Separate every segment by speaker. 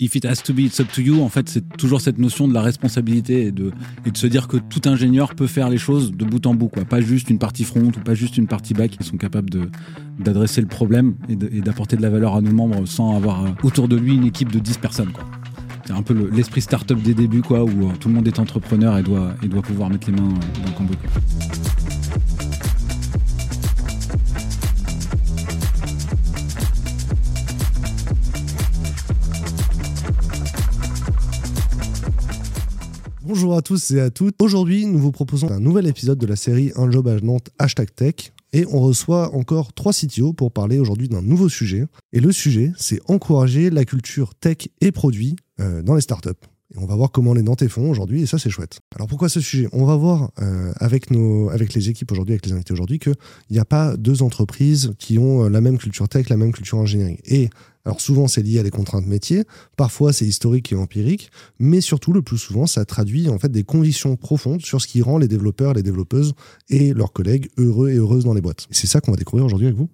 Speaker 1: if it has to be, it's up to you, en fait, c'est toujours cette notion de la responsabilité et de, et de se dire que tout ingénieur peut faire les choses de bout en bout, quoi. Pas juste une partie front ou pas juste une partie back. Ils sont capables de, d'adresser le problème et, d'apporter de la valeur à nos membres sans avoir euh, autour de lui une équipe de 10 personnes, quoi. C'est un peu l'esprit start-up des débuts, quoi, où euh, tout le monde est entrepreneur et doit, et doit pouvoir mettre les mains euh, dans le cambouis.
Speaker 2: Bonjour à tous et à toutes. Aujourd'hui, nous vous proposons un nouvel épisode de la série Un job à Nantes hashtag tech. Et on reçoit encore trois CTO pour parler aujourd'hui d'un nouveau sujet. Et le sujet, c'est encourager la culture tech et produits euh, dans les startups. On va voir comment les Nantais font aujourd'hui, et ça c'est chouette. Alors pourquoi ce sujet? On va voir euh, avec, nos, avec les équipes aujourd'hui, avec les invités aujourd'hui, qu'il n'y a pas deux entreprises qui ont euh, la même culture tech, la même culture ingénierie. Et alors souvent c'est lié à des contraintes métiers, parfois c'est historique et empirique, mais surtout le plus souvent ça traduit en fait des convictions profondes sur ce qui rend les développeurs, les développeuses et leurs collègues heureux et heureuses dans les boîtes. C'est ça qu'on va découvrir aujourd'hui avec vous.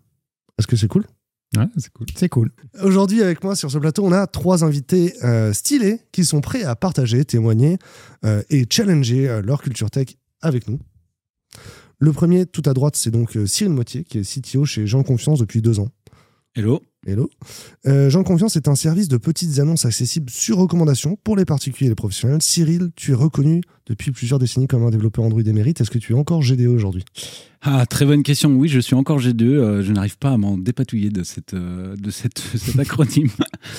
Speaker 2: Est-ce que c'est cool?
Speaker 3: C'est cool.
Speaker 2: Aujourd'hui, avec moi sur ce plateau, on a trois invités euh, stylés qui sont prêts à partager, témoigner euh, et challenger euh, leur culture tech avec nous. Le premier, tout à droite, c'est donc Cyril Motier, qui est CTO chez Jean Confiance depuis deux ans.
Speaker 1: Hello.
Speaker 2: Hello. Euh, Jean Confiance est un service de petites annonces accessibles sur recommandation pour les particuliers et les professionnels. Cyril, tu es reconnu depuis plusieurs décennies comme un développeur Android émérite. Est-ce que tu es encore GDE aujourd'hui?
Speaker 1: Ah, très bonne question. Oui, je suis encore GDE. Euh, je n'arrive pas à m'en dépatouiller de, cette, euh, de cette, cet acronyme.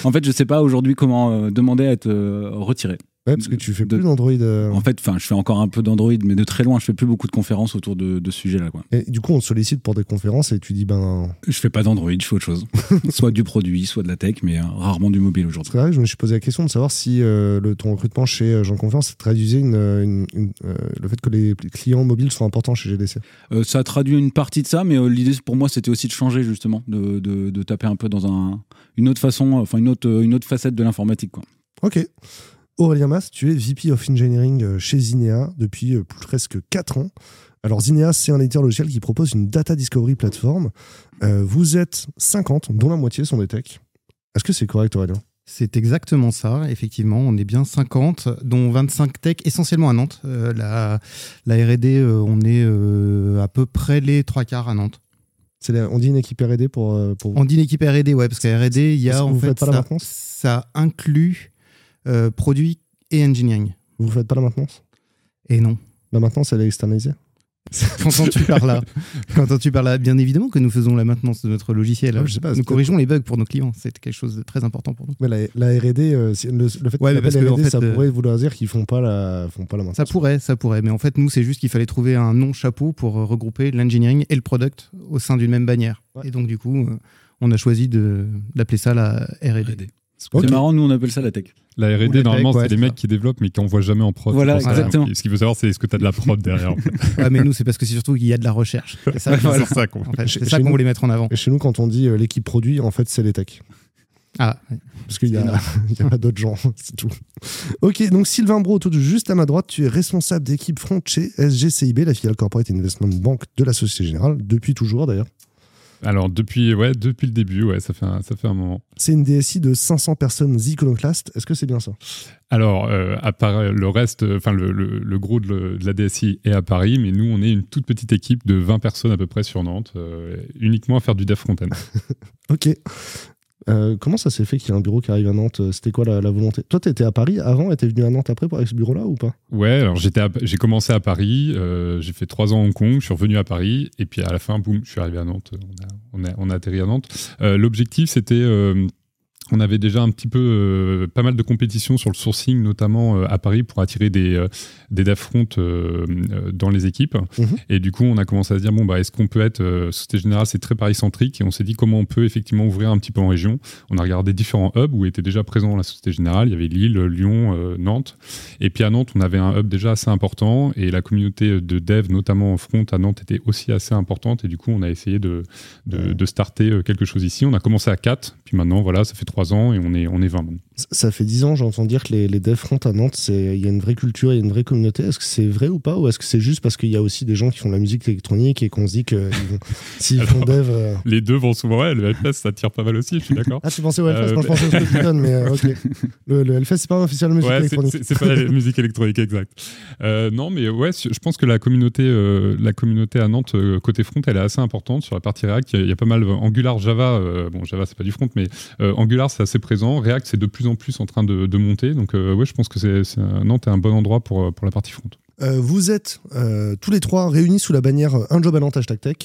Speaker 1: en fait, je ne sais pas aujourd'hui comment demander à être retiré.
Speaker 2: Ouais, parce que tu fais plus d'Android. Euh.
Speaker 1: En fait, enfin, je fais encore un peu d'Android, mais de très loin, je fais plus beaucoup de conférences autour de, ce sujet-là. Quoi.
Speaker 2: Et du coup, on te sollicite pour des conférences et tu dis ben.
Speaker 1: Je fais pas d'Android, je fais autre chose. soit du produit, soit de la tech, mais euh, rarement du mobile aujourd'hui.
Speaker 2: C'est vrai, je me suis posé la question de savoir si euh, le, ton recrutement chez Jean Confiance traduisait une, le fait que les clients mobiles sont importants chez GDC.
Speaker 1: ça traduit une partie de ça, mais l'idée pour moi, c'était aussi de changer justement, de, de, taper un peu dans un, une autre façon, enfin une autre, une autre facette de l'informatique. Quoi.
Speaker 2: Ok. Aurélien Mas, tu es VP of Engineering euh, chez Zinea depuis euh, presque 4 ans. Alors Zinea, c'est un éditeur logiciel qui propose une data discovery platform. Euh, vous êtes 50, dont la moitié sont des techs. Est-ce que c'est correct Aurélien?
Speaker 4: C'est exactement ça, effectivement. On est bien 50, dont 25 techs, essentiellement à Nantes. la, la RD, on est à peu près les trois quarts à Nantes.
Speaker 2: on dit une équipe RD pour,
Speaker 4: pour, On dit une équipe RD, ouais, parce qu'à RD, il y a en fait. ça, ça inclut euh, produit et engineering.
Speaker 2: Vous ne faites pas la maintenance?
Speaker 4: Et non.
Speaker 2: La maintenance, elle est externalisée?
Speaker 4: Qu'entends-tu par là Qu'entends-tu par là Bien évidemment que nous faisons la maintenance de notre logiciel. Ah, je sais pas, nous corrigeons les bugs pour nos clients. C'est quelque chose de très important pour nous.
Speaker 2: Mais la, R&D, euh, le, fait ouais, parce que, en fait, ça euh, pourrait vouloir dire qu'ils font pas la font pas la maintenance.
Speaker 4: Ça pourrait, ça pourrait. Mais en fait, nous, c'est juste qu'il fallait trouver un nom chapeau pour regrouper l'engineering et le product au sein d'une même bannière. Et donc, du coup, on a choisi d'appeler ça la R&D.
Speaker 1: C'est marrant, nous on appelle ça la tech.
Speaker 3: La R&D, normalement, c'est les mecs qui développent mais qui n'envoient jamais en prod.
Speaker 1: Voilà, exactement.
Speaker 3: Ce qu'il faut savoir, c'est est-ce que tu as de la prod derrière.
Speaker 4: ah, mais nous, c'est parce que c'est surtout qu'il y a de la recherche. C'est ça, qu'on voulait mettre en avant.
Speaker 2: Et chez nous, quand on dit euh, l'équipe produit, en fait, c'est les techs.
Speaker 4: Ah,
Speaker 2: parce qu'il n'y a, a, pas d'autres gens, c'est tout. Ok, donc Sylvain Bro, tout juste à ma droite, tu es responsable d'équipe front chez SGCIB, la filiale Corporate Investment Bank de la Société Générale, depuis toujours d'ailleurs.
Speaker 3: Alors depuis, ouais, depuis le début, ouais, ça fait un, ça fait un moment.
Speaker 2: C'est une DSI de 500 personnes iconoclastes. Est-ce que c'est bien ça?
Speaker 3: Alors, euh, à part le reste, enfin le, le, gros de, la DSI est à Paris, mais nous, on est une toute petite équipe de 20 personnes à peu près sur Nantes, euh, uniquement à faire du dev front-end.
Speaker 2: ok. Euh, comment ça s'est fait qu'il y ait un bureau qui arrive à Nantes? C'était quoi la, volonté? Toi, tu à Paris avant et tu venu à Nantes après avec ce bureau-là ou pas?
Speaker 3: Ouais, alors j'ai commencé à Paris, euh, j'ai fait trois ans à Hong Kong, je suis revenu à Paris et puis à la fin, boum, je suis arrivé à Nantes. On a, atterri à Nantes. Euh, l'objectif, c'était on avait déjà un petit peu euh, pas mal de compétitions sur le sourcing, notamment euh, à Paris, pour attirer des, euh, des dev front dans les équipes. Mhm. Et du coup, on a commencé à se dire bon, bah, est-ce qu'on peut être. Société Générale, c'est très Paris-centrique. Et on s'est dit comment on peut effectivement ouvrir un petit peu en région. On a regardé différents hubs où était déjà présent la Société Générale. Il y avait Lille, Lyon, Nantes. Et puis à Nantes, on avait un hub déjà assez important. Et la communauté de dev, notamment en front à Nantes, était aussi assez importante. Et du coup, on a essayé de, de, de starter quelque chose ici. On a commencé à 4. Puis maintenant, voilà, ça fait trois ans et on est, on est 20 maintenant.
Speaker 2: Ça fait 10 ans, j'entends dire que les, les devs front à Nantes, il y a une vraie culture, il y a une vraie communauté. Est-ce que c'est vrai ou pas Ou est-ce que c'est juste parce qu'il y a aussi des gens qui font de la musique électronique et qu'on se dit que s'ils font dev. Euh,
Speaker 3: les deux vont souvent, ouais, le Hellfest, ça tire pas mal aussi, je suis d'accord.
Speaker 2: Ah, tu pensais au Hellfest, euh, je pensais au Spotify, mais euh, ok. Le, le Hellfest, c'est pas un officiel de musique électronique.
Speaker 3: C'est pas la musique électronique, exact. non, mais ouais, je pense que la communauté, la communauté à Nantes, côté front, elle est assez importante. Sur la partie React, il y, a pas mal Angular, Java. bon, Java, c'est pas du front, mais Angular, c'est assez présent. React, c'est de plus en plus en train de monter. Donc, euh, ouais, je pense que c'est Nantes est un bon endroit pour, pour la partie front.
Speaker 2: Euh, vous êtes euh, tous les trois réunis sous la bannière Un job à Nantes hashtag tech.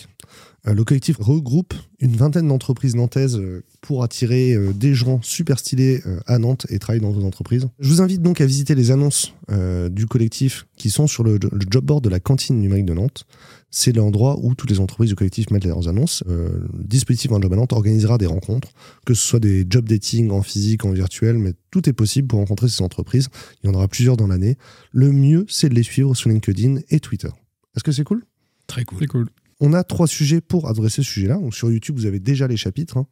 Speaker 2: le collectif regroupe une vingtaine d'entreprises nantaises pour attirer des gens super stylés à Nantes et travailler dans vos entreprises. Je vous invite donc à visiter les annonces du collectif qui sont sur le job board de la cantine numérique de Nantes c'est l'endroit où toutes les entreprises du collectif mettent leurs annonces. Euh, le dispositif Un Job à Nantes organisera des rencontres, que ce soit des job dating en physique, en virtuel, mais tout est possible pour rencontrer ces entreprises. Il y en aura plusieurs dans l'année. Le mieux, c'est de les suivre sur LinkedIn et Twitter. Est-ce que c'est cool?
Speaker 1: Très cool.
Speaker 3: C'est cool.
Speaker 2: On a trois sujets pour adresser ce sujet-là. Donc sur YouTube, vous avez déjà les chapitres. Hein.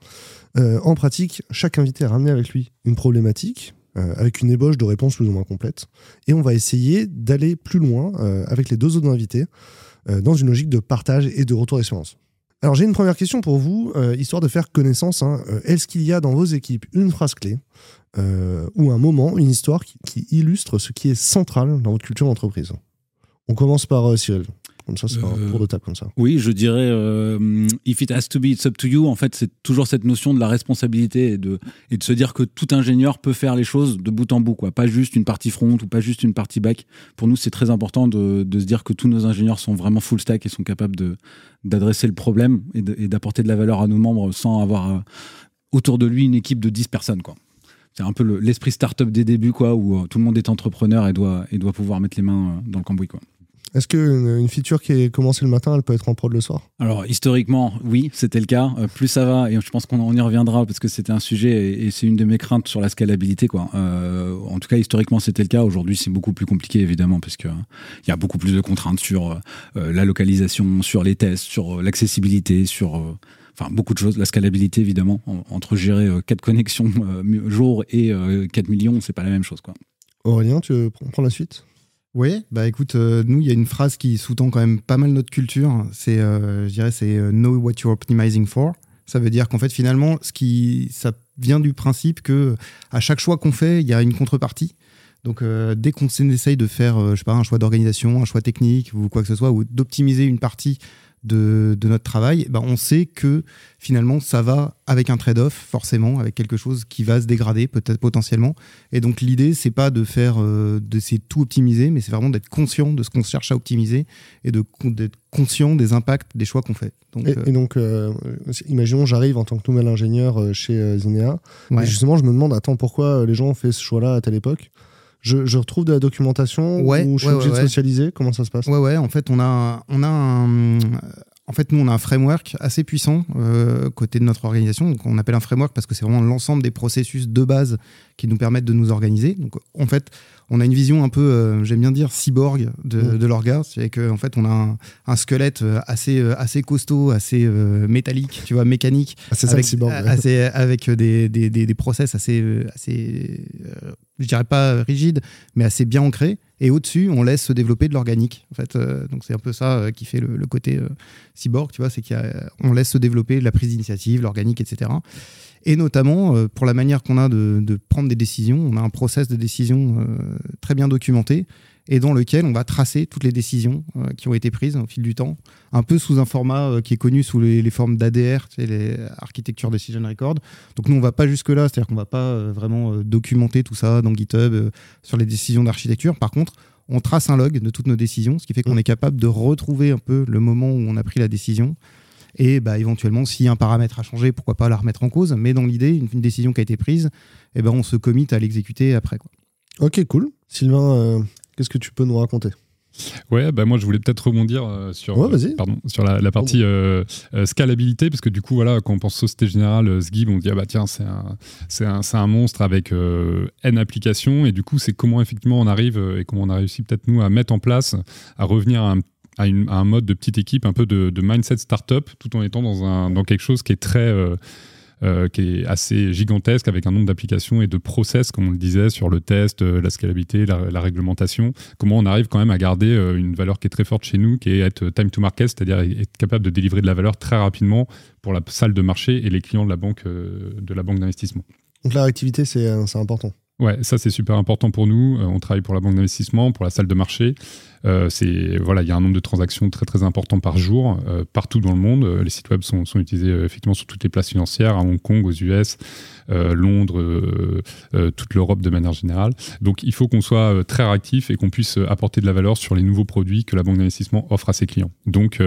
Speaker 2: Euh, en pratique, chaque invité a ramené avec lui une problématique, euh, avec une ébauche de réponse plus ou moins complète. Et on va essayer d'aller plus loin avec les deux autres invités dans une logique de partage et de retour d'expérience. Alors j'ai une première question pour vous, euh, histoire de faire connaissance. Hein. Euh, est-ce qu'il y a dans vos équipes une phrase clé ou un moment, une histoire qui, illustre ce qui est central dans votre culture d'entreprise? On commence par Cyril. Comme ça, c'est un tour de table comme ça.
Speaker 1: Oui, je dirais if it has to be, it's up to you. En fait, c'est toujours cette notion de la responsabilité et de, et de se dire que tout ingénieur peut faire les choses de bout en bout, quoi. Pas juste une partie front ou pas juste une partie back. Pour nous, c'est très important de, de, se dire que tous nos ingénieurs sont vraiment full stack et sont capables de, d'adresser le problème et, d'apporter de la valeur à nos membres sans avoir autour de lui une équipe de 10 personnes, quoi c'est un peu l'esprit startup des débuts, quoi, où tout le monde est entrepreneur et doit, et doit pouvoir mettre les mains dans le cambouis, quoi.
Speaker 2: Est-ce qu'une une feature qui est commencée le matin, elle peut être en prod le soir?
Speaker 1: Alors, historiquement, oui, c'était le cas. Euh, plus ça va, et je pense qu'on y reviendra parce que c'était un sujet et, c'est une de mes craintes sur la scalabilité. Quoi. Euh, en tout cas, historiquement, c'était le cas. Aujourd'hui, c'est beaucoup plus compliqué, évidemment, parce qu'il y a beaucoup plus de contraintes sur euh, la localisation, sur les tests, sur l'accessibilité, sur enfin beaucoup de choses. La scalabilité, évidemment, entre gérer 4 connexions jour et 4 millions, c'est pas la même chose. Quoi.
Speaker 2: Aurélien, tu veux prendre la suite?
Speaker 4: Oui, bah écoute, euh, nous, il y a une phrase qui sous-tend quand même pas mal notre culture. C'est, euh, je dirais, c'est euh, know what you're optimizing for. Ça veut dire qu'en fait, finalement, ce qui, ça vient du principe que à chaque choix qu'on fait, il y a une contrepartie. Donc, dès qu'on essaye de faire, je sais pas, un choix d'organisation, un choix technique ou quoi que ce soit, ou d'optimiser une partie de, notre travail, ben on sait que finalement ça va avec un trade-off forcément, avec quelque chose qui va se dégrader peut-être potentiellement. Et donc l'idée c'est pas de faire, euh, de c'est tout optimiser, mais c'est vraiment d'être conscient de ce qu'on cherche à optimiser et de d'être conscient des impacts des choix qu'on fait.
Speaker 2: Donc, et, euh, donc, euh, imaginons, j'arrive en tant que nouvel ingénieur chez Zinea, et justement je me demande, attends, pourquoi les gens ont fait ce choix-là à telle époque? Je, retrouve de la documentation
Speaker 4: ouais,
Speaker 2: ou je suis obligé de socialiser? Comment ça se passe?
Speaker 4: Ouais, ouais. En fait, on a, on a un, en fait, nous, on a un framework assez puissant euh, côté de notre organisation. Donc, on appelle un framework parce que c'est vraiment l'ensemble des processus de base qui nous permettent de nous organiser. Donc, en fait, on a une vision un peu, euh, j'aime bien dire, cyborg de, mmh. de l'orga. C'est qu'en en fait, on a un, squelette euh, assez, euh, assez costaud, assez métallique, tu vois, mécanique.
Speaker 2: Ah, c'est ça
Speaker 4: avec,
Speaker 2: le cyborg.
Speaker 4: Assez, avec des, des, des, process assez, assez je dirais pas rigide, mais assez bien ancré. Et au-dessus, on laisse se développer de l'organique. En fait, donc c'est un peu ça qui fait le, côté cyborg, tu vois, c'est qu'on laisse se développer la prise d'initiative, l'organique, etc. Et notamment, euh, pour la manière qu'on a de, prendre des décisions, on a un process de décision euh, très bien documenté et dans lequel on va tracer toutes les décisions euh, qui ont été prises au fil du temps, un peu sous un format qui est connu sous les, formes d'ADR, les Architecture Decision Record. Donc nous, on va pas jusque-là, c'est-à-dire qu'on va pas vraiment documenter tout ça dans GitHub sur les décisions d'architecture. Par contre, on trace un log de toutes nos décisions, ce qui fait qu'on mmh. est capable de retrouver un peu le moment où on a pris la décision, et bah, éventuellement, si un paramètre a changé, pourquoi pas la remettre en cause. Mais dans l'idée, une, décision qui a été prise, et eh ben, on se commit à l'exécuter après. Quoi.
Speaker 2: Ok, cool. Sylvain, euh, qu'est-ce que tu peux nous raconter?
Speaker 3: Ouais, bah moi je voulais peut-être rebondir euh, sur, euh, pardon, sur la, partie scalabilité, parce que du coup, voilà, quand on pense Société Générale, Sgib, on dit, ah bah tiens, c'est un, un, un, monstre avec N applications, et du coup, c'est comment effectivement on arrive, et comment on a réussi peut-être nous à mettre en place, à revenir à un à, un mode de petite équipe, un peu de, mindset startup, tout en étant dans, un, dans quelque chose qui est très, euh, qui est assez gigantesque avec un nombre d'applications et de process, comme on le disait, sur le test, la scalabilité, la, réglementation. Comment on arrive quand même à garder une valeur qui est très forte chez nous, qui est être time to market, c'est-à-dire être capable de délivrer de la valeur très rapidement pour la salle de marché et les clients de la banque de la banque d'investissement.
Speaker 2: Donc la réactivité, c'est important.
Speaker 3: Ouais, ça c'est super important pour nous. on travaille pour la banque d'investissement, pour la salle de marché. Euh, c'est voilà, il y a un nombre de transactions très très important par jour euh, partout dans le monde. Euh, les sites web sont, utilisés effectivement sur toutes les places financières, à Hong Kong, aux US, Londres, toute l'Europe de manière générale. Donc il faut qu'on soit très réactif et qu'on puisse apporter de la valeur sur les nouveaux produits que la banque d'investissement offre à ses clients. Donc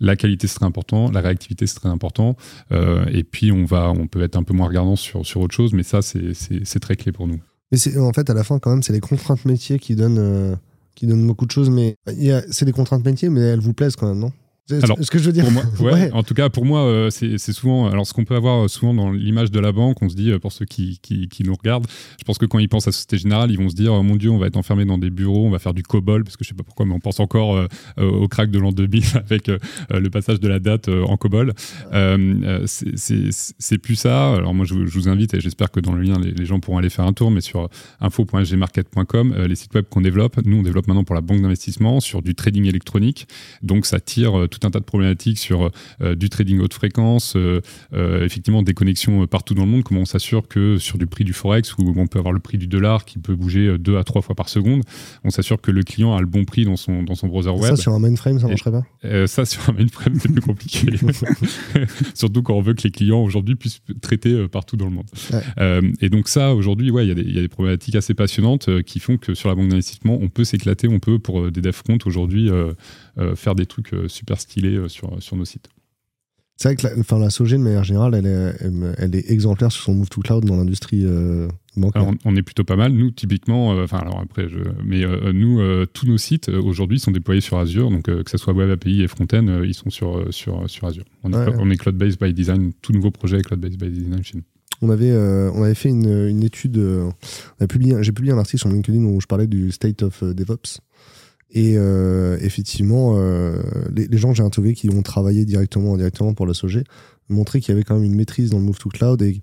Speaker 3: la qualité c'est très important, la réactivité c'est très important. et puis on va, on peut être un peu moins regardant sur sur autre chose, mais ça c'est très clé pour nous.
Speaker 2: Mais en fait à la fin quand même c'est les contraintes métiers qui donnent qui donne beaucoup de choses, mais c'est des contraintes métiers, mais elles vous plaisent quand même, non?
Speaker 3: Alors, ce que je veux dire. ouais, En tout cas, pour moi, euh, c'est souvent. Alors, ce qu'on peut avoir souvent dans l'image de la banque, on se dit, euh, pour ceux qui, qui, nous regardent, je pense que quand ils pensent à Société Générale, ils vont se dire, oh, mon Dieu, on va être enfermé dans des bureaux, on va faire du COBOL, parce que je sais pas pourquoi, mais on pense encore euh, au crack de l'an 2000 avec le passage de la date en COBOL. c'est plus ça. Alors, moi, je, vous invite, et j'espère que dans le lien, les, gens pourront aller faire un tour, mais sur info.gmarket.com, les sites web qu'on développe, nous, on développe maintenant pour la banque d'investissement sur du trading électronique. Donc, ça tire tout un tas de problématiques sur euh, du trading haute fréquence, euh, euh, effectivement des connexions partout dans le monde. Comment on s'assure que sur du prix du forex, où on peut avoir le prix du dollar qui peut bouger deux à trois fois par seconde, on s'assure que le client a le bon prix dans son, dans son browser web.
Speaker 2: Ça, sur un mainframe, ça marcherait
Speaker 3: pas? Ça, sur un mainframe, c'est plus compliqué. Surtout quand on veut que les clients aujourd'hui puissent traiter partout dans le monde. et donc ça, aujourd'hui, ouais, il y, y, a des problématiques assez passionnantes qui font que sur la banque d'investissement, on peut s'éclater, on peut, pour des dev front aujourd'hui, faire des trucs super stylés euh, sur, sur nos sites.
Speaker 2: C'est vrai que la, enfin, la SOG, de manière générale, elle est, elle, est exemplaire sur son move to cloud dans l'industrie euh, bancaire.
Speaker 3: on, est plutôt pas mal. Nous, typiquement, euh, enfin, alors après, je, mais nous, tous nos sites aujourd'hui sont déployés sur Azure. Donc, que ce soit Web API et Frontend, ils sont sur, sur, sur Azure. On est, cloud-based by design. Tout nouveau projet est cloud-based by design chez nous.
Speaker 2: On avait, on avait fait une, une étude, j'ai publié un article sur LinkedIn où je parlais du state of DevOps. Et euh, effectivement, euh, les, les, gens que j'ai interviewés qui ont travaillé directement, directement pour la SOG montraient qu'il y avait quand même une maîtrise dans le move to cloud. Et,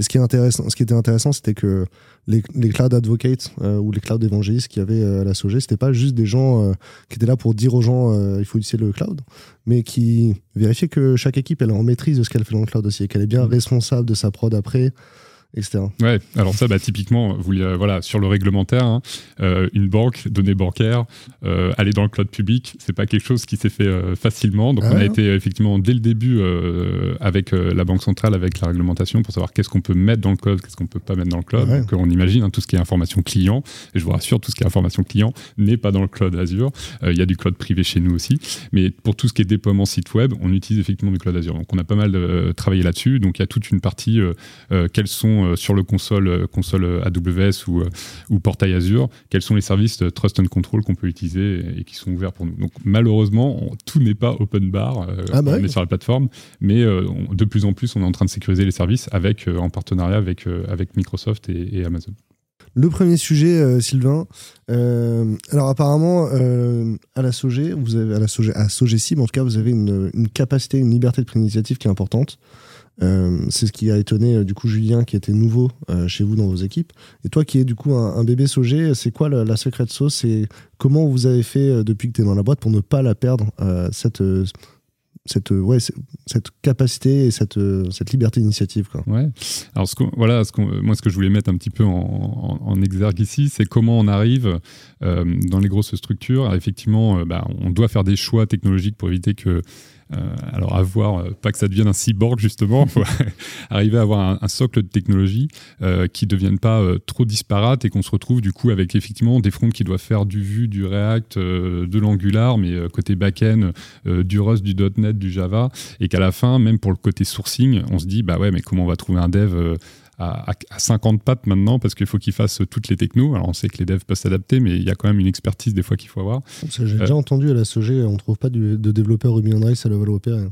Speaker 2: ce qui est intéressant, ce qui était intéressant, c'était que les, les, cloud advocates euh, ou les cloud évangélistes qui avaient à la SOG, c'était pas juste des gens qui étaient là pour dire aux gens il faut utiliser le cloud, mais qui vérifiaient que chaque équipe elle est en maîtrise de ce qu'elle fait dans le cloud aussi, et qu'elle est bien mmh. responsable de sa prod après etc.
Speaker 3: Ouais, alors ça, bah, typiquement, vous, voilà, sur le réglementaire, hein, euh, une banque, données bancaires, euh, aller dans le cloud public, c'est pas quelque chose qui s'est fait euh, facilement. Donc, on a ah. été effectivement dès le début avec la Banque centrale, avec la réglementation, pour savoir qu'est-ce qu'on peut mettre dans le cloud, qu'est-ce qu'on peut pas mettre dans le cloud. Donc, on imagine hein, tout ce qui est information client, et je vous rassure, tout ce qui est information client n'est pas dans le cloud Azure. Il y a du cloud privé chez nous aussi. Mais pour tout ce qui est déploiement site web, on utilise effectivement du cloud Azure. Donc, on a pas mal travaillé là-dessus. Donc, il y a toute une partie, quels sont euh, sur le console, euh, console AWS ou, euh, ou portail Azure, quels sont les services Trust and Control qu'on peut utiliser et, qui sont ouverts pour nous. Donc malheureusement, tout n'est pas open bar, ah bah on est sur la plateforme, mais de plus en plus, on est en train de sécuriser les services avec, en partenariat avec, avec Microsoft et, Amazon.
Speaker 2: Le premier sujet, Sylvain. alors apparemment, à la SOG, vous avez à la SOG, à en tout cas, vous avez une, une capacité, une liberté de prise d'initiative qui est importante. Euh, c'est ce qui a étonné euh, du coup Julien qui était nouveau euh, chez vous dans vos équipes. Et toi qui es du coup un, bébé Sogé, c'est quoi la, secrète sauce? Et comment vous avez fait depuis que tu es dans la boîte pour ne pas la perdre cette cette, ouais, cette capacité et cette, cette liberté d'initiative.
Speaker 3: Ouais. Alors, ce voilà, ce moi, ce que je voulais mettre un petit peu en, exergue ici, c'est comment on arrive dans les grosses structures. effectivement, bah, on doit faire des choix technologiques pour éviter que alors avoir, euh, pas que ça devienne un cyborg justement, faut arriver à avoir un, socle de technologie euh, qui ne devienne pas trop disparate et qu'on se retrouve du coup avec effectivement des fronts qui doivent faire du Vue, du React, de l'Angular, mais côté back-end, du Rust, du .NET, du Java, et qu'à la fin, même pour le côté sourcing, on se dit bah ouais, mais comment on va trouver un dev à, à 50 pattes maintenant parce qu'il faut qu'ils fassent toutes les technos. Alors on sait que les devs peuvent s'adapter, mais il y a quand même une expertise des fois qu'il faut avoir.
Speaker 2: J'ai déjà entendu à la SEG, on trouve pas du, de développeurs Ruby on Rails à level opéré.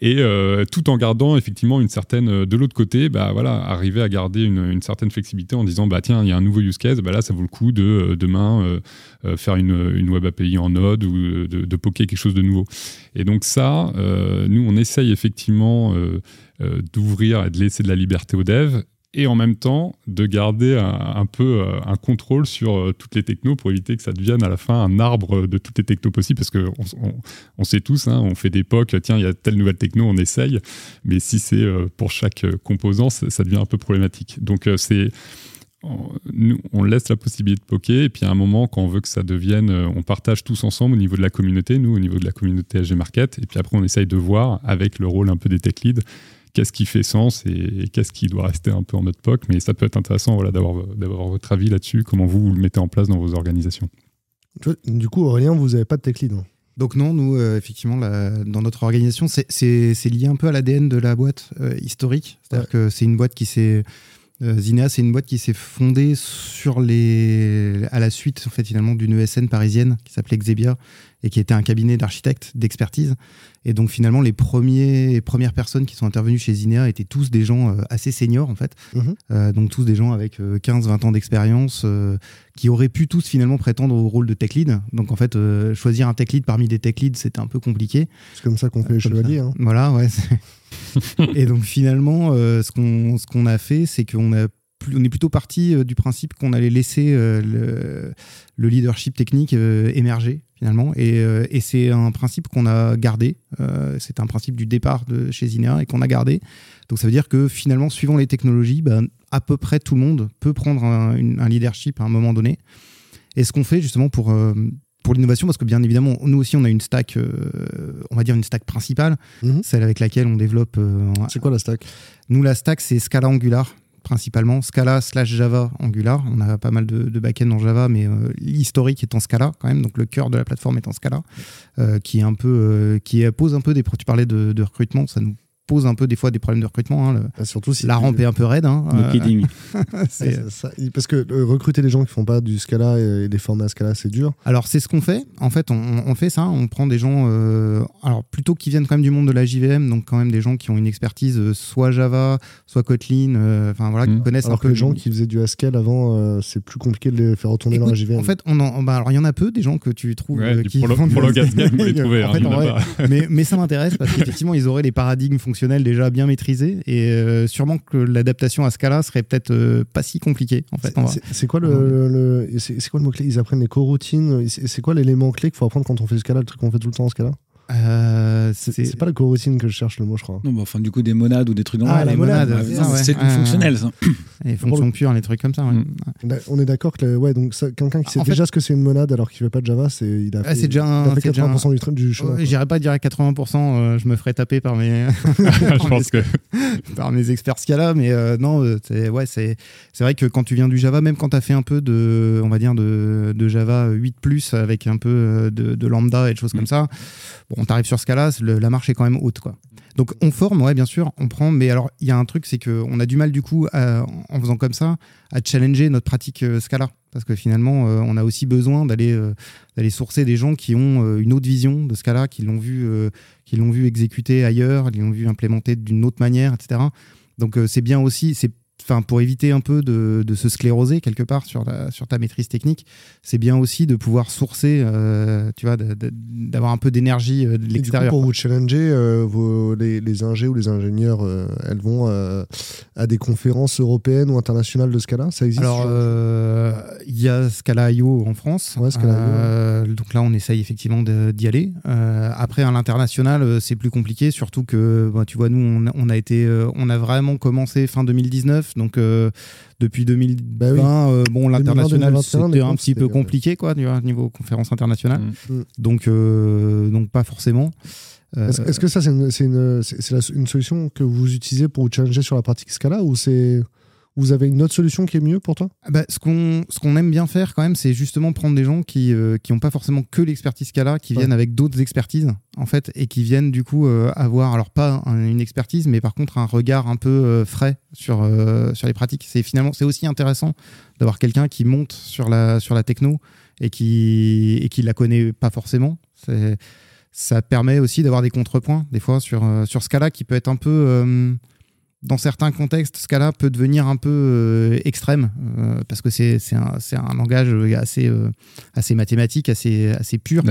Speaker 3: Et euh, tout en gardant effectivement une certaine. De l'autre côté, bah voilà, arriver à garder une, une, certaine flexibilité en disant bah tiens, il y a un nouveau use case, bah là ça vaut le coup de euh, demain euh, euh, faire une, une, web API en Node ou de, de, poker quelque chose de nouveau. Et donc ça, euh, nous on essaye effectivement d'ouvrir et de laisser de la liberté aux devs et en même temps de garder un, peu un contrôle sur toutes les technos pour éviter que ça devienne à la fin un arbre de toutes les technos possibles parce qu'on on, sait tous, hein, on fait des POC, tiens, il y a telle nouvelle techno, on essaye, mais si c'est pour chaque composant, ça, devient un peu problématique. Donc c'est nous, on laisse la possibilité de poker, et puis à un moment, quand on veut que ça devienne, on partage tous ensemble au niveau de la communauté, nous, au niveau de la communauté HG Market, et puis après, on essaye de voir, avec le rôle un peu des tech leads, qu'est-ce qui fait sens et, qu'est-ce qui doit rester un peu en mode POC, mais ça peut être intéressant voilà, d'avoir votre avis là-dessus, comment vous, vous le mettez en place dans vos organisations.
Speaker 2: Du coup, Aurélien, vous n'avez pas de tech lead hein
Speaker 4: donc non, nous, euh, effectivement, la, dans notre organisation, c'est lié un peu à l'ADN de la boîte euh, historique. C'est-à-dire ouais. que c'est une boîte qui s'est euh, Zinea, c'est une boîte qui s'est fondée sur les... à la suite en fait, finalement, d'une ESN parisienne qui s'appelait Xebia et qui était un cabinet d'architectes, d'expertise. Et donc finalement, les, premiers, les premières personnes qui sont intervenues chez Zinea étaient tous des gens euh, assez seniors en fait.
Speaker 2: Mhm.
Speaker 4: Euh, donc tous des gens avec 15-20 ans d'expérience euh, qui auraient pu tous finalement prétendre au rôle de tech lead. Donc en fait, euh, choisir un tech lead parmi des tech leads, c'était un peu compliqué.
Speaker 2: C'est comme ça qu'on fait les chevaliers. Hein.
Speaker 4: Voilà, ouais. et donc finalement, euh, ce qu'on ce qu'on a fait, c'est qu'on a on est plutôt parti euh, du principe qu'on allait laisser euh, le, le, leadership technique euh, émerger finalement. Et, et c'est un principe qu'on a gardé c'est un principe du départ de chez Zinea et qu'on a gardé. Donc ça veut dire que finalement suivant les technologies ben, à peu près tout le monde peut prendre un, une, un leadership à un moment donné. Et ce qu'on fait justement pour pour l'innovation parce que bien évidemment nous aussi on a une stack euh, on va dire une stack principale
Speaker 2: mm -hmm.
Speaker 4: celle avec laquelle on développe euh,
Speaker 2: c'est quoi la stack?
Speaker 4: Nous la stack c'est Scala Angular principalement Scala slash Java Angular. On a pas mal de, de back-end en Java mais euh, l'historique est en Scala quand même. Donc le cœur de la plateforme est en Scala qui est un peu qui pose un peu des tu parlais de recrutement ça nous pose un peu des fois des problèmes de recrutement. Hein, le,
Speaker 2: ah, surtout si
Speaker 4: la rampe est un peu raide. Hein,
Speaker 1: no kidding.
Speaker 2: ça, ça, parce que euh, recruter les gens qui font pas du Scala et des formats Scala, c'est dur.
Speaker 4: Alors c'est ce qu'on fait. En fait, on, on, fait ça. On prend des gens, euh, alors plutôt qui viennent quand même du monde de la JVM, donc quand même des gens qui ont une expertise euh, soit Java, soit Kotlin, enfin euh, voilà,
Speaker 2: mmh.
Speaker 4: qui connaissent
Speaker 2: alors
Speaker 4: un peu.
Speaker 2: les gens qui faisaient du Haskell avant, euh, c'est plus compliqué de les faire retourner
Speaker 4: Écoute,
Speaker 2: dans la JVM.
Speaker 4: En fait, on en, bah, alors il y en a peu des gens que tu trouves
Speaker 3: ouais,
Speaker 4: qui
Speaker 3: pour le, pour le Haskell, vous les trouvez.
Speaker 4: en fait,
Speaker 3: hein,
Speaker 4: en vrai, mais, mais ça m'intéresse parce qu'effectivement, ils auraient les paradigmes fonctionnels déjà bien maîtrisés et euh, sûrement que l'adaptation à Scala serait peut-être euh, pas si compliquée en fait.
Speaker 2: C'est quoi le, le c'est quoi le mot clé Ils apprennent les coroutines. C'est quoi l'élément clé qu'il faut apprendre quand on fait du Scala, le truc qu'on fait tout le temps en Scala
Speaker 4: euh,
Speaker 2: c'est pas la coroutine que je cherche le mot, je crois.
Speaker 1: Non, bah, enfin, du coup, des monades ou des trucs dans
Speaker 4: ah, les monades.
Speaker 1: monades c'est ouais. fonctionnel, ça.
Speaker 4: Les fonctions pures, les trucs comme ça. Ouais.
Speaker 2: Mmh. On est d'accord que, le, ouais, donc quelqu'un qui sait en déjà fait, ce que c'est une monade alors qu'il ne fait pas de Java, c'est il a
Speaker 4: fait,
Speaker 2: ah,
Speaker 4: déjà
Speaker 2: un,
Speaker 4: il a
Speaker 2: fait 80% un... du, truc du chemin.
Speaker 4: J'irais pas dire 80%, euh, je me ferais taper par mes,
Speaker 3: je pense que
Speaker 4: par mes experts Scala, mais euh, non, c'est ouais, c'est c'est vrai que quand tu viens du Java, même quand tu as fait un peu de, on va dire de, de Java 8+ avec un peu de, de lambda et de choses mmh. comme ça, bon, t'arrives sur Scala, le, la marche est quand même haute, quoi. Donc on forme, ouais, bien sûr, on prend, mais alors il y a un truc, c'est qu'on a du mal du coup, en faisant comme ça, à challenger notre pratique euh, Scala. Parce que finalement, euh, on a aussi besoin d'aller euh, d'aller sourcer des gens qui ont une autre vision de Scala, qui l'ont vu, qui l'ont vu exécuter ailleurs, qui l'ont vu implémenter d'une autre manière, etc. Donc c'est bien aussi, c'est enfin pour éviter un peu de, de, se scléroser quelque part sur, la, sur ta maîtrise technique, c'est bien aussi de pouvoir sourcer, euh, tu vois, d'avoir un peu d'énergie euh, de l'extérieur.
Speaker 2: Pour vous challenger, euh, vos, les, les ingés ou les ingénieurs, euh, elles vont à des conférences européennes ou internationales de Scala Ça existe
Speaker 4: Alors, il y a Scala IO en France.
Speaker 2: Ouais, Scala
Speaker 4: IO. Donc là, on essaye effectivement d'y aller. après, à l'international, c'est plus compliqué, surtout que, bah, tu vois, nous, on, on, a été, on a vraiment commencé fin 2019 donc euh, depuis 2020, bah oui. euh, bon, l'international c'était un petit peu compliqué quoi, du niveau conférence internationale. Mmh. Donc, euh, donc pas forcément.
Speaker 2: Est-ce est que ça c'est une, une, une, solution que vous utilisez pour vous challenger sur la pratique Scala ou c'est Vous avez une autre solution qui est mieux pour toi?
Speaker 4: Ah bah, ce qu'on ce qu'on aime bien faire quand même, c'est justement prendre des gens qui euh, qui n'ont pas forcément que l'expertise Scala, qui
Speaker 2: Ouais.
Speaker 4: viennent avec d'autres expertises en fait, et qui viennent du coup euh, avoir alors pas un- une expertise, mais par contre un regard un peu euh, frais sur euh, sur les pratiques. C'est finalement c'est aussi intéressant d'avoir quelqu'un qui monte sur la sur la techno et qui et qui la connaît pas forcément. Ça permet aussi d'avoir des contrepoints des fois sur euh, sur Scala qui peut être un peu euh, dans certains contextes, Scala peut devenir un peu euh, extrême euh, parce que c'est un, langage assez, euh, assez mathématique, assez, assez pur.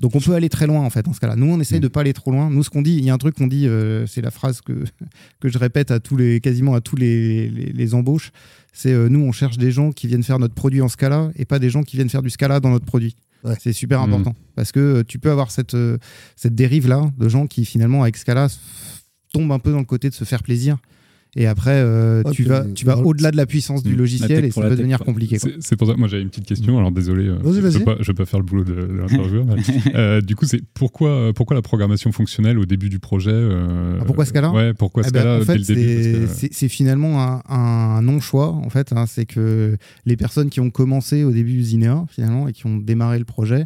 Speaker 4: Donc on peut aller très loin en fait dans ce cas-là. Nous on essaye
Speaker 3: Mm.
Speaker 4: de pas aller trop loin. Nous ce qu'on dit, il y a un truc qu'on dit, euh, c'est la phrase que, que je répète à tous les, quasiment à tous les, les, les embauches, c'est euh, nous on cherche des gens qui viennent faire notre produit en Scala et pas des gens qui viennent faire du Scala dans notre produit.
Speaker 2: Ouais.
Speaker 4: C'est super
Speaker 3: Mm.
Speaker 4: important parce que euh, tu peux avoir cette, euh, cette dérive là de gens qui finalement avec Scala tombent un peu dans le côté de se faire plaisir. Et après, euh,
Speaker 2: Ouais,
Speaker 4: tu vas, tu vas au-delà de la puissance du
Speaker 3: Mm.
Speaker 4: Logiciel et ça peut devenir
Speaker 1: quoi.
Speaker 4: compliqué.
Speaker 3: C'est pour ça, moi j'avais une petite question, alors désolé, euh, je
Speaker 2: vas-y.
Speaker 3: peux peux pas faire le boulot de, de l'intervieweur. euh, du coup, c'est pourquoi, pourquoi la programmation fonctionnelle au début du projet euh,
Speaker 4: Ah, pourquoi Scala
Speaker 3: Ouais, pourquoi
Speaker 4: Eh ben,
Speaker 3: Scala
Speaker 4: en
Speaker 3: dès
Speaker 4: fait,
Speaker 3: le début
Speaker 4: c'est-
Speaker 3: que-
Speaker 4: finalement un, un non-choix. En fait, hein. c'est que les personnes qui ont commencé au début Zinea, finalement, et qui ont démarré le projet,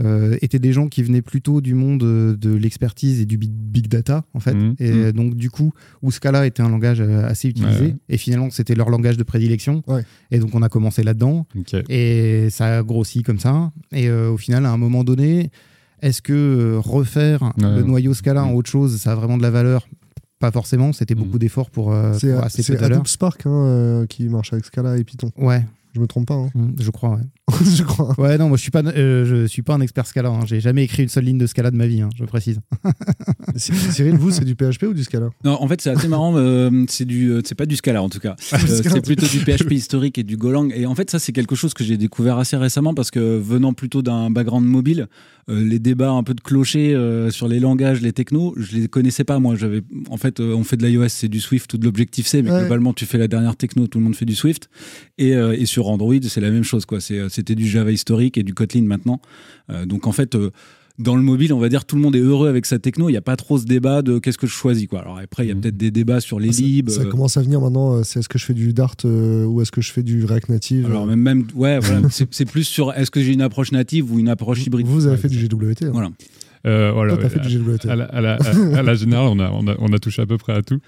Speaker 4: euh, étaient des gens qui venaient plutôt du monde de l'expertise et du big, big data, en fait.
Speaker 3: Mhm.
Speaker 4: Et
Speaker 3: Mhm.
Speaker 4: donc, du coup, où Scala était un langage euh, assez utilisé,
Speaker 3: Ouais.
Speaker 4: et finalement, c'était leur langage de prédilection.
Speaker 2: Ouais.
Speaker 4: Et donc, on a commencé là-dedans. Et ça a grossi comme ça. Et euh, au final, à un moment donné, est-ce que euh, refaire
Speaker 3: Ouais.
Speaker 4: le noyau Scala en
Speaker 3: Mm.
Speaker 4: autre chose, ça a vraiment de la valeur? Pas forcément. C'était
Speaker 3: Mm.
Speaker 4: beaucoup d'efforts pour, euh,
Speaker 2: C'est
Speaker 4: pour assez peu
Speaker 2: c'est
Speaker 4: de
Speaker 2: Spark hein, euh, qui marche avec Scala et Python.
Speaker 4: Ouais,
Speaker 2: Je me trompe pas, hein.
Speaker 4: mm, je crois. Ouais.
Speaker 2: je crois.
Speaker 4: Ouais, non, moi je suis pas, euh, je suis pas un expert Scala. hein. J'ai jamais écrit une seule ligne de Scala de ma vie, hein, je précise.
Speaker 2: Cy- Cyril, vous, c'est du PHP ou du Scala?
Speaker 1: Non, en fait, c'est assez marrant. euh, c'est du, euh, c'est pas du Scala en tout cas. Euh,
Speaker 2: Scala.
Speaker 1: c'est plutôt du PHP historique et du Golang. Et en fait, ça, c'est quelque chose que j'ai découvert assez récemment parce que venant plutôt d'un background mobile, euh, les débats un peu de clocher euh, sur les langages, les technos, je les connaissais pas. Moi, j'avais, en fait, euh, on fait de l'iOS, c'est du Swift ou de l'Objective C, mais
Speaker 2: Ouais.
Speaker 1: globalement, tu fais la dernière techno, tout le monde fait du Swift. Et, euh, et sur Android, c'est la même chose. Quoi. C'est, c'était du Java historique et du Kotlin maintenant. Euh, donc en fait. euh, dans le mobile, on va dire tout le monde est heureux avec sa techno. Il n'y a pas trop ce débat de qu'est-ce que je choisis. Quoi. Alors après, il y a
Speaker 3: Mhm.
Speaker 1: peut-être des débats sur les
Speaker 2: ça,
Speaker 1: libs.
Speaker 2: ça
Speaker 1: euh,
Speaker 2: commence à venir maintenant. C'est est-ce que je fais du Dart euh, ou est-ce que je fais du React Native
Speaker 1: Alors
Speaker 2: euh,
Speaker 1: même, même ouais, voilà, c'est c'est plus sur est-ce que j'ai une approche native ou une approche hybride.
Speaker 2: Vous, vous avez
Speaker 1: Ouais,
Speaker 2: fait du GWT. hein.
Speaker 1: Voilà.
Speaker 3: Euh, voilà,
Speaker 2: Toi,
Speaker 3: ouais,
Speaker 2: fait du GWT.
Speaker 3: à la, à la- à- à la générale, on a, on, a, on a touché à peu près à tout.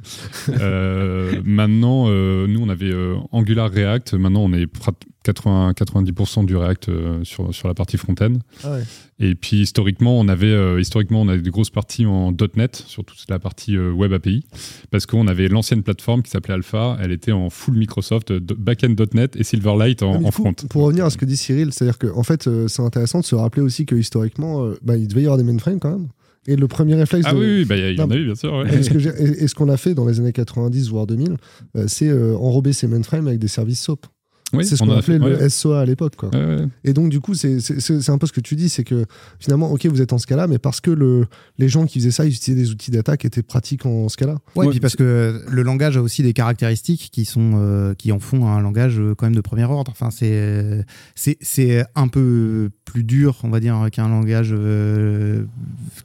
Speaker 3: Euh, maintenant, euh, nous, on avait euh, Angular React. Maintenant, on est prat- 80, 90% du React euh, sur, sur la partie front-end.
Speaker 2: Ah ouais.
Speaker 3: Et puis, historiquement, on avait, euh, historiquement, on avait des grosses parties en .NET, sur toute la partie euh, Web API, parce qu'on avait l'ancienne plateforme qui s'appelait Alpha. Elle était en full Microsoft, backend .NET et Silverlight en,
Speaker 2: Ah,
Speaker 3: en
Speaker 2: coup,
Speaker 3: front.
Speaker 2: Pour revenir à ce que dit Cyril, c'est-à-dire que en fait, c'est intéressant de se rappeler aussi que historiquement, bah, il devait y avoir des mainframes quand même. Et le premier réflexe
Speaker 3: Ah
Speaker 2: de-
Speaker 3: oui, oui, bah, il y en a eu, bien sûr. ouais.
Speaker 2: Et ce qu'on a fait dans les années 90 voire 2000, euh, c'est euh, enrober ces mainframes avec des services SOAP.
Speaker 3: Oui,
Speaker 2: c'est ce
Speaker 3: on
Speaker 2: qu'on appelait
Speaker 3: fait,
Speaker 2: le
Speaker 3: ouais.
Speaker 2: SOA à l'époque. quoi.
Speaker 3: Ouais, ouais.
Speaker 2: Et donc, du coup, c'est c'est- c'est- c'est un peu ce que tu dis, c'est que finalement, ok, vous êtes en Scala, mais parce que le, les gens qui faisaient ça, ils utilisaient des outils d'attaque qui étaient pratiques en Scala.
Speaker 4: Ouais,
Speaker 1: Ouais,
Speaker 4: puis parce que le langage a aussi des caractéristiques qui sont euh, qui en font un langage euh, quand même de premier ordre. Enfin, c'est c'est c'est un peu plus dur, on va dire, qu'un langage euh,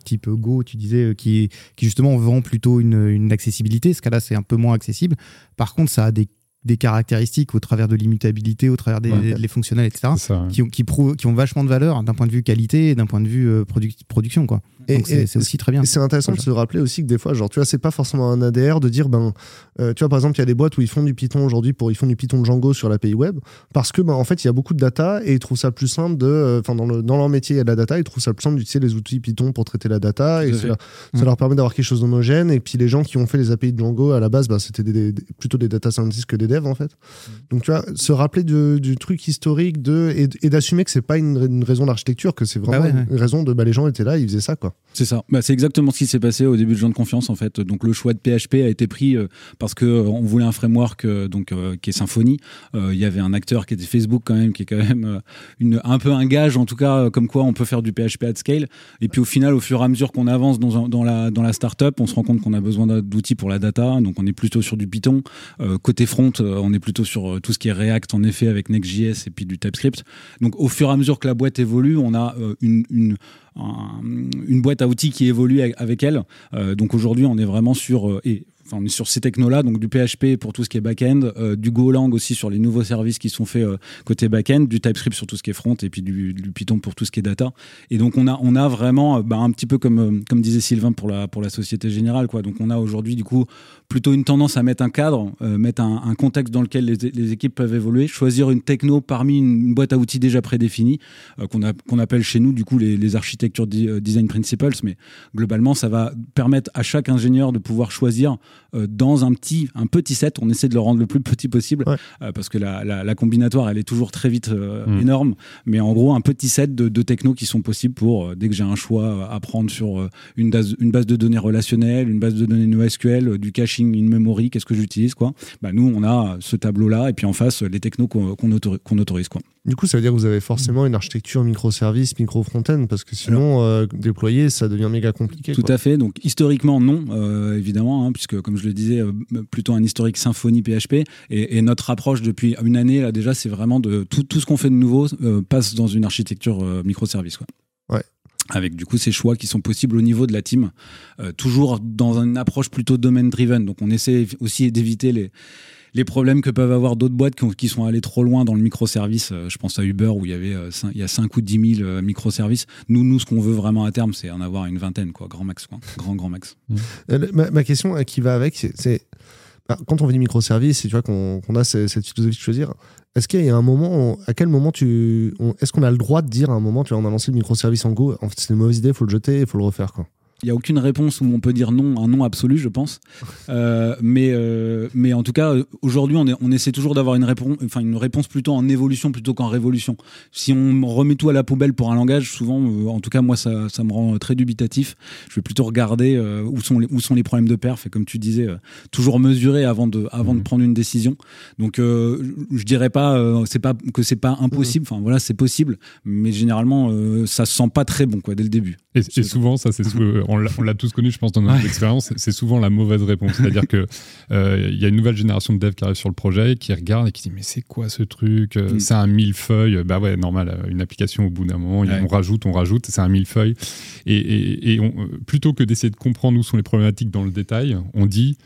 Speaker 4: type Go, tu disais, qui qui justement vend plutôt une, une accessibilité. Ce cas-là, c'est un peu moins accessible. Par contre, ça a des des caractéristiques au travers de l'immutabilité, au travers des
Speaker 3: Ouais.
Speaker 4: les fonctionnels, etc.
Speaker 3: C'est ça. ouais.
Speaker 4: Qui, ont- qui, prouvent- qui ont vachement de valeur d'un point de vue qualité et d'un point de vue euh, produc- production. Quoi.
Speaker 2: Et-
Speaker 4: c'est aussi très bien.
Speaker 2: Et c'est intéressant de se rappeler aussi que des fois, genre, tu vois, c'est pas forcément un ADR de dire, ben, euh, tu vois, par exemple, il y a des boîtes où ils font du Python aujourd'hui pour, ils font du Python Django sur l'API web parce que, ben, en fait, il y a beaucoup de data et ils trouvent ça plus simple de, euh, enfin, dans, le- dans leur métier, il y a de la data, ils trouvent ça plus simple d'utiliser les outils Python pour traiter la data et ça,
Speaker 4: Mm.
Speaker 2: leur permet d'avoir quelque chose d'homogène. Et puis, les gens qui ont fait les API de Django à la base, ben, c'était des- des- plutôt des data scientists que des devs, en fait. Donc, tu vois, se rappeler de- du truc historique de, et, et d'assumer que c'est pas une, une raison d'architecture, que c'est vraiment
Speaker 4: Bah ouais, ouais.
Speaker 2: une raison de, bah, les gens étaient là, ils faisaient ça, quoi.
Speaker 1: C'est ça. Bah, c'est exactement ce qui s'est passé au début de Jean de confiance en fait. Donc le choix de PHP a été pris euh, parce que euh, voulait un framework euh, donc qui est Symfony. Il y avait un acteur qui était Facebook quand même qui est quand même un peu un gage en tout cas comme quoi on peut faire du PHP at scale. Et puis au final au fur et à mesure qu'on avance dans, la dans la startup, on se rend compte qu'on a besoin d'outils pour la data. Donc on est plutôt sur du Python. Côté front, on est plutôt sur tout ce qui est React en effet avec Next.js et puis du TypeScript. Donc au fur et à mesure que la boîte évolue, on a une un- une boîte à outils qui évolue avec- elle. Euh, donc aujourd'hui, on est vraiment sur euh, et enfin, sur ces technos-là, donc du PHP pour tout ce qui est back-end, euh, du Golang aussi sur les nouveaux services qui sont faits côté back-end, du TypeScript sur tout ce qui est front et puis du, Python pour tout ce qui est data. Et donc on a, on a vraiment, bah, un petit peu comme, comme disait Sylvain pour la, pour la Société Générale, quoi. Donc on a aujourd'hui du coup plutôt une tendance à mettre un cadre, euh, mettre un, un contexte dans lequel les, les équipes peuvent évoluer, choisir une techno parmi une, une boîte à outils déjà prédéfinie, euh, qu'on appelle chez nous du coup les, les architectures di- euh, design principles, mais globalement ça va permettre à chaque ingénieur de pouvoir choisir euh, dans un petit, un petit set, on essaie de le rendre le plus petit possible,
Speaker 2: Ouais.
Speaker 1: euh, parce que la, la, la combinatoire elle est toujours très vite euh,
Speaker 3: Mm.
Speaker 1: énorme, mais en gros un petit set de, de technos qui sont possibles pour, euh, dès que j'ai un choix à prendre sur euh, une, base, une base de données relationnelle, une base de données NoSQL, euh, du caching in memory, qu'est-ce que j'utilise quoi bah, Nous, on a ce tableau-là, et puis en face, les technos qu'on qu'on autori- qu'on autorise. Quoi.
Speaker 2: Du coup, ça veut dire que vous avez forcément une architecture microservice, micro-front-end, parce que sinon, euh, déployer, ça devient méga compliqué.
Speaker 1: Tout
Speaker 2: quoi.
Speaker 1: à fait. Donc, historiquement, non, euh, évidemment, hein, puisque, comme je le disais, euh, plutôt un historique Symfony PHP. Et, et notre approche depuis une année, là, déjà, c'est vraiment de tout, tout ce qu'on fait de nouveau passe dans une architecture microservice. Quoi. Avec du coup ces choix qui sont possibles au niveau de la team, euh, toujours dans une approche plutôt domaine-driven. Donc, on essaie aussi d'éviter les les problèmes que peuvent avoir d'autres boîtes qui, ont- qui sont allées trop loin dans le microservice. Euh, je pense à Uber où il y avait euh, il y a 5 ou 10 000 euh, microservices. Nous, nous, ce qu'on veut vraiment à terme, c'est en avoir une vingtaine, quoi, grand max, quoi. grand grand max.
Speaker 2: Euh, ma, question qui va avec, c'est- quand on veut du microservice et tu vois qu'on qu'on a ce- cette philosophie de choisir, est-ce qu'il y a un moment, à quel moment tu, est-ce qu'on a le droit de dire à un moment, tu vois, on a lancé le microservice en Go, en fait c'est une mauvaise idée, il faut le jeter, il faut le refaire quoi.
Speaker 1: Il n'y a aucune réponse où on peut dire non, un non absolu, je pense. Euh, mais, euh, mais en tout cas, aujourd'hui, on, essaie toujours d'avoir une, réponse, enfin, une réponse plutôt en évolution plutôt qu'en révolution. Si on remet tout à la poubelle pour un langage, souvent, euh, en tout cas, moi, ça, ça me rend très dubitatif. Je vais plutôt regarder où, sont les, où sont les problèmes de perf et, comme tu disais, toujours mesurer avant de, avant de
Speaker 3: Mhm.
Speaker 1: prendre une décision. Donc, je je dirais pas, c'est pas que c'est pas impossible. Enfin, voilà, c'est possible, mais généralement, ça se sent pas très bon, quoi, dès le début.
Speaker 3: Et, et souvent, ça, c'est on l'a tous connu, je pense, dans notre
Speaker 1: Ouais.
Speaker 3: expérience, c'est souvent la mauvaise réponse. C'est-à-dire que euh, il y a une nouvelle génération de devs qui arrive sur le projet, qui regarde et qui dit mais c'est quoi ce truc Euh,
Speaker 1: Mm.
Speaker 3: C'est un millefeuille. Bah ouais, normal. euh, Une application au bout d'un moment,
Speaker 1: Ouais.
Speaker 3: on rajoute, on rajoute, c'est un millefeuille. Et, et, et on- plutôt que d'essayer de comprendre où sont les problématiques dans le détail, on dit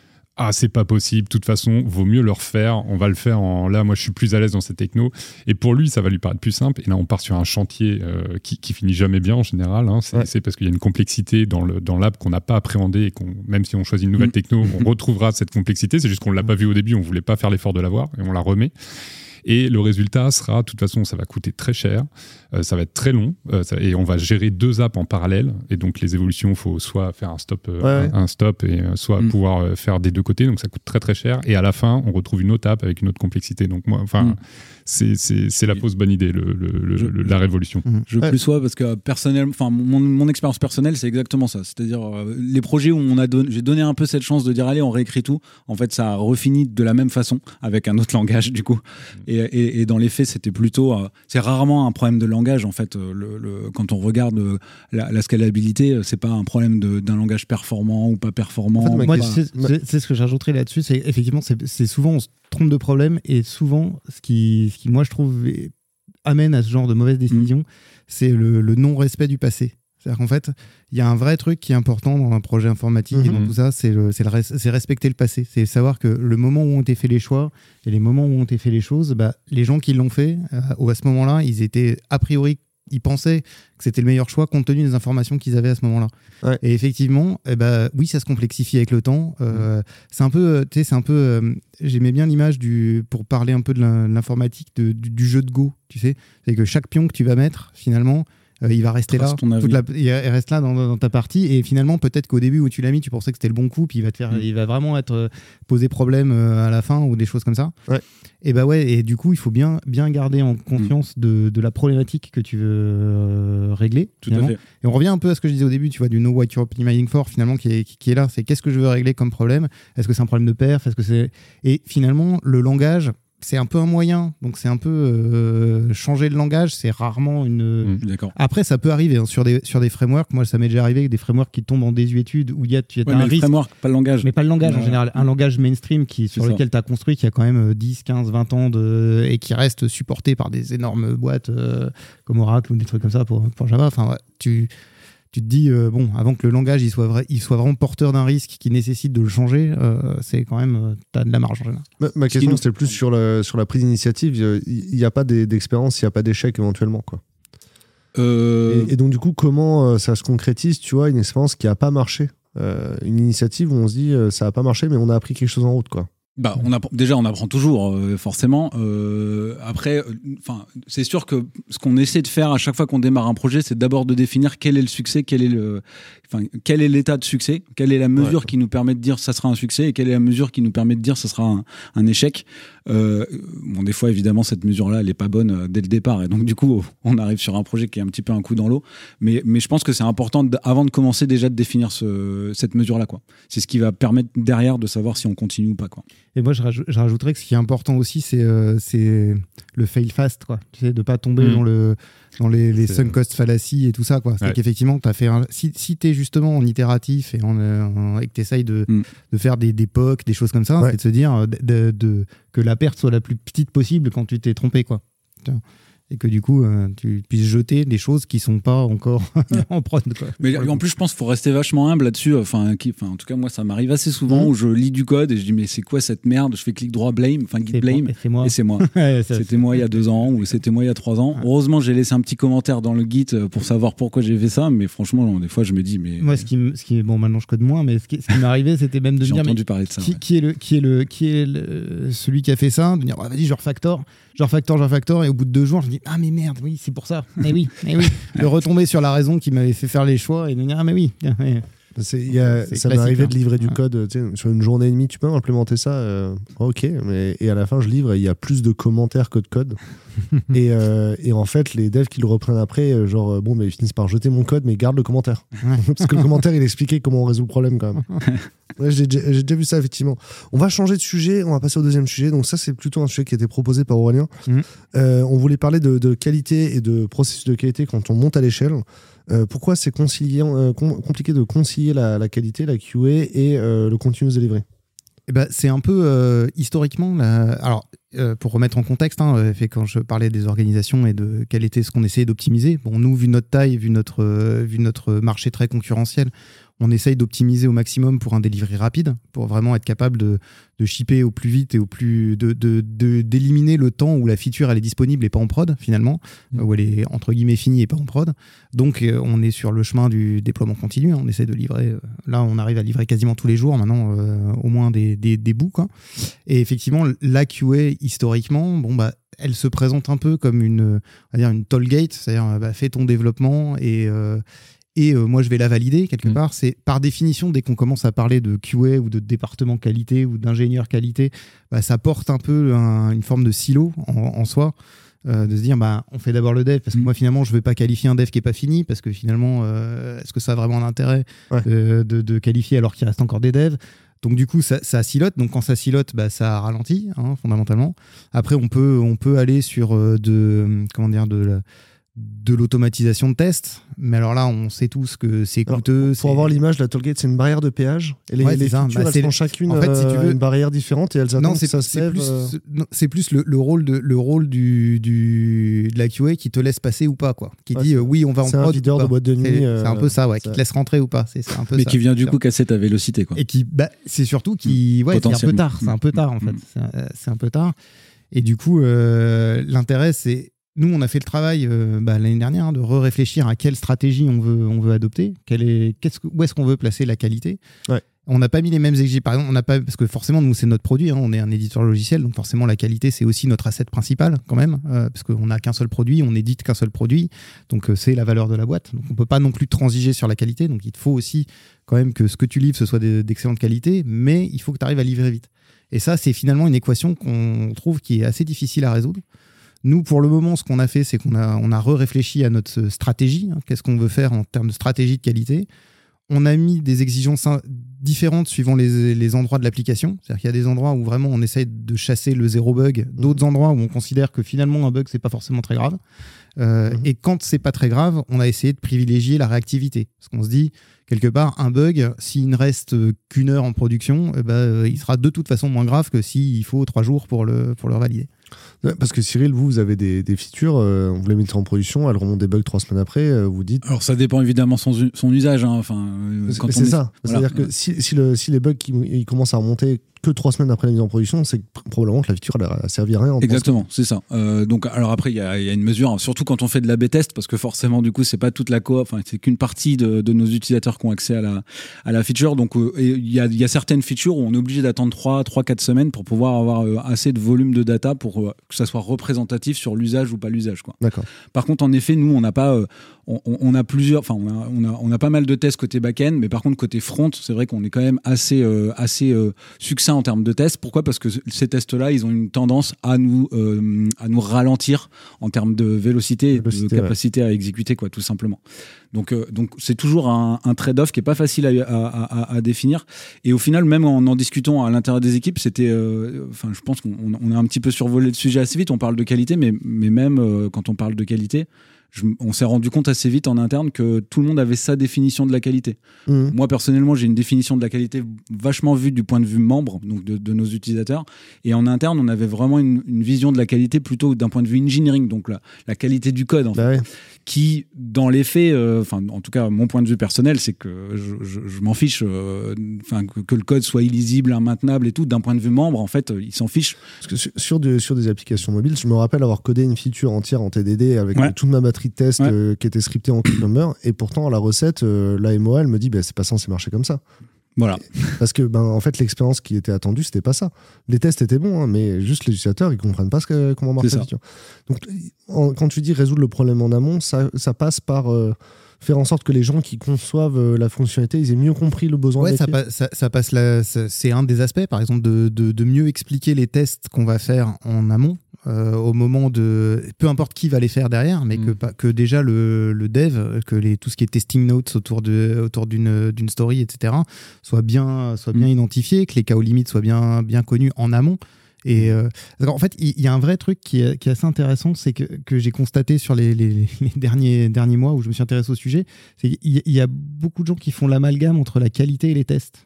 Speaker 3: ah c'est pas possible, de toute façon, vaut mieux le refaire, on va le faire en là, moi je suis plus à l'aise dans ces technos. Et pour lui, ça va lui paraître plus simple. Et là, on part sur un chantier euh, qui, qui finit jamais bien en général. hein. C'est
Speaker 2: Ouais.
Speaker 3: parce qu'il y a une complexité dans le dans l'app qu'on n'a pas appréhendé et qu'on même si on choisit une nouvelle
Speaker 1: Mm.
Speaker 3: techno, on retrouvera cette complexité. C'est juste qu'on l'a pas vu au début, on voulait pas faire l'effort de l'avoir et on la remet. Et le résultat sera, de toute façon, ça va coûter très cher, euh, ça va être très long, euh, ça- et on va gérer deux apps en parallèle. Et donc les évolutions, il faut soit faire un stop, euh,
Speaker 2: Ouais,
Speaker 3: un, un stop, et euh, soit
Speaker 1: Mm.
Speaker 3: pouvoir euh, faire des deux côtés. Donc ça coûte très très cher. Et à la fin, on retrouve une autre app avec une autre complexité. Donc moi, enfin,
Speaker 1: Mm.
Speaker 3: C'est la fausse bonne idée, le, le- le-
Speaker 1: Je-
Speaker 3: le- la révolution.
Speaker 1: Je
Speaker 2: Ouais.
Speaker 1: plus sois parce que personnellement, enfin mon, mon expérience personnelle, c'est exactement ça. C'est-à-dire euh, les projets où on a don- j'ai donné un peu cette chance de dire allez, on réécrit tout. En fait, ça a refini de la même façon avec un autre langage du coup. Et, et- et dans les faits, c'était plutôt, euh, c'est rarement un problème de langage en fait. euh, le- le- quand on regarde euh, la, la scalabilité, euh, c'est pas un problème d'un langage performant ou pas performant.
Speaker 2: En fait,
Speaker 1: ou pas-
Speaker 4: c'est ce que j'ajouterais là-dessus, c'est effectivement, c'est c'est souvent on se trompe de problème et souvent, ce qui, ce qui moi je trouve est- amène à ce genre de mauvaises
Speaker 1: Mm.
Speaker 4: décisions, c'est le, le non-respect du passé. C'est-à-dire qu'en fait, il y a un vrai truc qui est important dans un projet informatique et dans
Speaker 3: Mhm.
Speaker 4: tout ça, c'est res- respecter le passé. C'est savoir que le moment où on été fait les choix et les moments où on été fait les choses, bah, les gens qui l'ont fait, euh, à ce moment-là, ils étaient a priori, ils pensaient que c'était le meilleur choix compte tenu des informations qu'ils avaient à ce moment-là.
Speaker 2: Ouais.
Speaker 4: Et effectivement, eh ben, oui, ça se complexifie avec le temps. Euh, C'est un peu, euh, tu sais, c'est un peu. euh, J'aimais bien l'image du pour parler un peu de l'in- l'informatique du, du jeu de Go. Tu sais, c'est que chaque pion que tu vas mettre, finalement, euh, il va rester
Speaker 1: Trace
Speaker 4: là.
Speaker 1: ton
Speaker 4: toute
Speaker 1: avenir.
Speaker 4: la- il reste là dans, dans ta partie. Et finalement, peut-être qu'au début où tu l'as mis, tu pensais que c'était le bon coup, puis il va te faire,
Speaker 1: Mm.
Speaker 4: il va vraiment être euh, poser problème euh, à la fin ou des choses comme ça.
Speaker 2: Ouais.
Speaker 4: Et bah ouais. Et du coup, il faut bien, bien garder en conscience de, de la problématique que tu veux euh, régler.
Speaker 1: Tout à fait.
Speaker 4: Et on revient un peu à ce que je disais au début, tu vois, du know what you're optimizing for, finalement, qui est, qui- qui est là. C'est qu'est-ce que je veux régler comme problème? Est-ce que c'est un problème de perf? Est-ce que c'est Et finalement, le langage, c'est un peu un moyen. Donc c'est un peu euh, changer le langage, c'est rarement une.
Speaker 3: Mm.
Speaker 1: D'accord.
Speaker 4: Après, ça peut arriver hein, sur des sur des frameworks. Moi, ça m'est déjà arrivé avec des frameworks qui tombent en désuétude où il y a, tu as
Speaker 1: Ouais,
Speaker 4: un risque.
Speaker 1: framework, pas le langage.
Speaker 4: Mais pas le langage en général. Un langage mainstream qui, sur
Speaker 1: ça.
Speaker 4: lequel tu as construit, qui a quand même euh, 10, 15, 20 ans de, et qui reste supporté par des énormes boîtes euh, comme Oracle ou des trucs comme ça pour, pour Java. Enfin, ouais, tu, tu te dis, euh, bon, avant que le langage il soit, vrai, il soit vraiment porteur d'un risque qui nécessite de le changer, euh, c'est quand même, euh, tu as de la marge en général.
Speaker 2: Ma, question, c'était plus sur, le, sur la prise d'initiative. Il n'y a pas d'expérience, il n'y a pas d'échec éventuellement. Quoi.
Speaker 1: Euh,
Speaker 2: Et, et donc, du coup, comment euh, ça se concrétise, tu vois, une expérience qui n'a pas marché? Euh, Une initiative où on se dit, euh, ça n'a pas marché, mais on a appris quelque chose en route, quoi.
Speaker 1: Bah, on apprend, déjà, on apprend toujours, euh, forcément. Euh, après, enfin, c'est sûr que ce qu'on essaie de faire à chaque fois qu'on démarre un projet, c'est d'abord de définir quel est le succès, quel est le, enfin, quel est l'état de succès, quelle est la mesure
Speaker 2: Ouais.
Speaker 1: qui nous permet de dire ça sera un succès et quelle est la mesure qui nous permet de dire ça sera un, un échec. Euh, bon, des fois, évidemment, cette mesure-là, elle est pas bonne euh, dès le départ, et donc du coup, on arrive sur un projet qui est un petit peu un coup dans l'eau. Mais, mais je pense que c'est important, de- avant de commencer, déjà de définir ce, cette mesure-là, quoi. C'est ce qui va permettre derrière de savoir si on continue ou pas, quoi.
Speaker 4: Et moi, je, rajou- je rajouterais que ce qui est important aussi, c'est euh, c'est le fail fast, quoi. Tu sais, de pas tomber
Speaker 3: Mm.
Speaker 4: dans, le, dans les, les sunk cost fallacies et tout ça, quoi. C'est
Speaker 3: Ouais.
Speaker 4: qu'effectivement, as fait un, si, si tu es justement en itératif et, en, euh, en- et que tu essayes de,
Speaker 1: Mm.
Speaker 4: de faire des, des POC, des choses comme ça,
Speaker 2: Ouais.
Speaker 4: c'est de se dire euh, de, de- de- que la perte soit la plus petite possible quand tu t'es trompé, quoi. Et que du coup, euh, tu puisses jeter des choses qui sont pas encore en prod, quoi.
Speaker 1: Mais en plus, je pense qu'il faut rester vachement humble là-dessus. Enfin, qui- enfin, en tout cas, moi, ça m'arrive assez souvent
Speaker 4: Mhm.
Speaker 1: où je lis du code et je dis mais c'est quoi cette merde? Je fais clic droit blame, enfin git blame,
Speaker 4: moi- c'est moi.
Speaker 1: et c'est moi.
Speaker 4: Ouais,
Speaker 1: C'était moi il y a deux ans ou c'était moi il y a trois ans. Heureusement, j'ai laissé un petit commentaire dans le Git euh, pour savoir pourquoi j'ai fait ça. Mais franchement, des fois, je me dis mais
Speaker 4: Moi, ce qui, ce qui bon, maintenant je code moins, mais ce qui, ce qui m'est arrivé, c'était même de me
Speaker 1: j'ai
Speaker 4: dire, mais
Speaker 1: entendu parler de ça.
Speaker 4: qui,
Speaker 1: ouais.
Speaker 4: qui est le qui est le qui est le- celui qui a fait ça? De dire vas-y je refactor je refactor je refactor et au bout de deux jours je me ah mais merde oui c'est pour ça. Mais oui mais oui. De retomber sur la raison qui m'avait fait faire les choix et de dire ah mais oui
Speaker 2: y a-
Speaker 4: C'est
Speaker 2: ça m'est arrivé
Speaker 4: hein.
Speaker 2: de livrer du
Speaker 4: Ouais.
Speaker 2: code sur une journée et demie. Tu peux implémenter ça euh, Ok, mais et à la fin, je livre et il y a plus de commentaires que de code. et, euh, et en fait, les devs qui le reprennent après, euh, genre, bon, mais ils finissent par jeter mon code, mais garde le commentaire. Parce que le commentaire, il expliquait comment on résout le problème quand même. Ouais, j'ai déjà vu ça, effectivement. On va changer de sujet, on va passer au deuxième sujet. Donc, ça, c'est plutôt un sujet qui a été proposé par Aurélien.
Speaker 4: Mhm.
Speaker 2: Euh, on voulait parler de, de qualité et de processus de qualité quand on monte à l'échelle. Euh, pourquoi c'est euh, com- compliqué de concilier la, qualité, la QA et euh, le continuous delivery?
Speaker 4: Eh ben, c'est un peu historiquement. Alors, pour remettre en contexte, hein, quand je parlais des organisations et de quel était ce qu'on essayait d'optimiser. Bon, nous, vu notre taille, vu notre, vu notre marché très concurrentiel, on essaye d'optimiser au maximum pour un delivery rapide, pour vraiment être capable de, de shipper au plus vite et au plus de d'éliminer le temps où la feature elle est disponible et pas en prod finalement,
Speaker 3: Mm.
Speaker 4: où elle est entre guillemets finie et pas en prod. Donc euh, on est sur le chemin du déploiement continu. hein. On essaie de livrer. euh, là, on arrive à livrer quasiment tous les jours maintenant, euh, au moins des, des, des bouts. Quoi. Et effectivement, la QA historiquement, bon bah, elle se présente un peu comme une, on va dire une toll gate, c'est-à-dire bah, fais ton développement et euh, et euh, moi je vais la valider quelque
Speaker 3: Mm.
Speaker 4: part. C'est par définition dès qu'on commence à parler de QA ou de département qualité ou d'ingénieur qualité, bah, ça porte un peu un- une forme de silo en, en soi. euh, de se dire bah on fait d'abord le dev parce que
Speaker 1: Mm.
Speaker 4: moi finalement je veux pas qualifier un dev qui est pas fini parce que finalement euh, est-ce que ça a vraiment
Speaker 2: Ouais.
Speaker 4: euh, de, de qualifier alors qu'il reste encore des devs? Donc du coup ça, ça silote donc quand ça silote bah, ça ralentit hein, fondamentalement après on peut on peut aller sur de comment dire de la- de l'automatisation de tests mais alors là on sait tous que c'est
Speaker 2: Alors,
Speaker 4: coûteux
Speaker 2: Pour avoir l'image, la tollgate, c'est une barrière de péage. Et les,
Speaker 4: Ouais,
Speaker 2: les
Speaker 4: c'est ça.
Speaker 2: features,
Speaker 4: Bah,
Speaker 2: elles
Speaker 4: c'est-
Speaker 2: sont chacune
Speaker 4: en fait, si tu
Speaker 2: euh,
Speaker 4: veux-
Speaker 2: une barrière différente et elles attendent
Speaker 4: non,
Speaker 2: que
Speaker 4: c'est
Speaker 2: ça se
Speaker 4: c'est
Speaker 2: lève.
Speaker 4: plus,
Speaker 2: euh,
Speaker 4: non, c'est plus le, le rôle de le rôle du, du de la QA qui te laisse passer ou pas quoi, qui
Speaker 2: Ouais,
Speaker 4: dit euh, oui on va en
Speaker 2: C'est un
Speaker 4: prod ou
Speaker 2: videur
Speaker 4: pas.
Speaker 2: de boîte de nuit.
Speaker 4: C'est
Speaker 2: euh,
Speaker 4: un peu ça ouais, qui te laisse rentrer ou pas, c'est un peu
Speaker 1: Mais
Speaker 4: ça.
Speaker 1: qui vient du coup casser ta vélocité, quoi.
Speaker 4: et qui bah, c'est surtout qui ouais c'est un peu
Speaker 1: Potentiellement.
Speaker 4: tard, c'est un peu tard en
Speaker 1: Mm.
Speaker 4: fait, c'est un- c'est un peu tard. Et du coup l'intérêt c'est nous, on a fait le travail euh, bah, l'année dernière hein, de re-réfléchir à quelle stratégie on veut, on veut adopter, quelle est, qu'est-ce que- où est-ce qu'on veut placer la qualité.
Speaker 2: Ouais.
Speaker 4: On n'a pas mis les mêmes exigences. Par exemple, on n'a pas parce que forcément nous c'est notre produit, hein, on est un éditeur logiciel, donc forcément la qualité c'est aussi notre asset principal quand même, euh, parce qu'on n'a qu'un seul produit, on édite qu'un seul produit, donc euh, c'est la valeur de la boîte. Donc on peut pas non plus transiger sur la qualité, donc il faut aussi quand même que ce que tu livres ce soit de- d'excellente qualité, mais il faut que tu arrives à livrer vite. Et ça c'est finalement une équation qu'on trouve qui est assez difficile à résoudre. Nous, pour le moment, ce qu'on a fait, c'est qu'on a, on a re-réfléchi à notre stratégie. hein. Qu'est-ce qu'on veut faire en termes de stratégie de qualité On a mis des exigences différentes suivant les, les endroits de l'application. C'est-à-dire qu'il y a des endroits où vraiment on essaye de chasser le zéro bug, d'autres endroits où on considère que finalement un bug, c'est pas forcément très grave. Euh,
Speaker 2: Mhm.
Speaker 4: Et quand c'est pas très grave, on a essayé de privilégier la réactivité. Parce qu'on se dit, quelque part, un bug, s'il ne reste qu'une heure en production, eh ben, euh, il sera de toute façon moins grave que s'il faut trois jours pour le, pour le valider.
Speaker 2: Parce que Cyril, vous, vous avez des, des features, euh, vous les mettez en production, elles remontent des bugs trois semaines après, euh, vous dites.
Speaker 1: Alors ça dépend évidemment son, son usage. hein. Enfin, euh,
Speaker 2: c'est
Speaker 1: est-
Speaker 2: ça.
Speaker 1: voilà.
Speaker 2: C'est-à-dire que si, si, le- si les bugs qui, ils commencent à remonter que trois semaines après la mise en production, c'est probablement que la feature elle servi à rien. en
Speaker 1: Exactement, c'est ça. Euh, donc, alors après, il y a, y a une mesure, hein, surtout quand on fait de la B-test, parce que forcément, du coup, c'est pas toute la coop, enfin, c'est qu'une partie de, de nos utilisateurs qui ont accès à la, à la feature. Donc, il y a, y a certaines features où on est obligé d'attendre 3, 3, 4 semaines pour pouvoir avoir assez de volume de data pour que ça soit représentatif sur l'usage ou pas l'usage, quoi.
Speaker 2: D'accord.
Speaker 1: Par contre, en effet, nous, on n'a pas, euh, on, a plusieurs, enfin, on a, on, a, on a pas mal de tests côté back-end, mais par contre, côté front, c'est vrai qu'on est quand même assez, euh, assez euh, succinct en termes de tests. Pourquoi? Parce que ces tests-là, ils ont une tendance à nous, à nous ralentir en termes de vélocité et de capacité à exécuter, quoi, tout simplement. Donc, donc c'est toujours un, un trade-off qui est pas facile à, à- à- à définir. Et au final, même en en discutant à l'intérieur des équipes, c'était, enfin, je pense qu'on on a un petit peu survolé le sujet assez vite. On parle de qualité, mais, même euh, quand on parle de qualité, je- on s'est rendu compte assez vite en interne que tout le monde avait sa définition de la qualité.
Speaker 2: Mhm.
Speaker 1: Moi, personnellement, j'ai une définition de la qualité vachement vue du point de vue membre, donc de, de nos utilisateurs. Et en interne, on avait vraiment une, une vision de la qualité plutôt d'un point de vue engineering, donc la, la qualité du code, en fait,
Speaker 2: Bah ouais.
Speaker 1: qui, dans les faits, euh, enfin, en tout cas, mon point de vue personnel, c'est que je, je- je m'en fiche, euh, enfin, que, que le code soit illisible, immaintenable et tout. D'un point de vue membre, en fait, euh, il s'en fiche.
Speaker 2: Parce que sur, sur, de- sur des applications mobiles, je me rappelle avoir codé une feature entière en TDD avec
Speaker 1: Ouais.
Speaker 2: toute ma batterie de test
Speaker 1: Ouais.
Speaker 2: euh, qui était scriptée en Cucumber. Et pourtant, la recette, euh, la MOA, elle me dit, bah, c'est pas censé marcher comme ça.
Speaker 1: Voilà.
Speaker 2: Parce que, ben, en fait, l'expérience qui était attendue, c'était pas ça. Les tests étaient bons, hein, mais juste les utilisateurs, ils comprennent pas ce que, comment marche la feature. Donc, en- quand tu dis résoudre le problème en amont, ça, ça passe par euh, faire en sorte que les gens qui conçoivent euh, la fonctionnalité, ils aient mieux compris le besoin
Speaker 4: Ouais, ça, pa- ça- ça passe C'est un des aspects, par exemple, de, de- de mieux expliquer les tests qu'on va faire en amont. Euh, au moment de peu importe qui va les faire derrière mais
Speaker 3: Mm.
Speaker 4: que, pas- que déjà le, le dev que les, tout ce qui est testing notes autour de autour d'une d'une story etc soit bien soit bien identifié que les cas aux limites soient bien bien connus en amont et euh, parce qu'en fait, il y, a un vrai truc qui est, qui est assez intéressant, c'est que, que j'ai constaté sur les, les- les derniers, derniers mois où je me suis intéressé au sujet, c'est qu'il y, il y a beaucoup de gens qui font l'amalgame entre la qualité et les tests.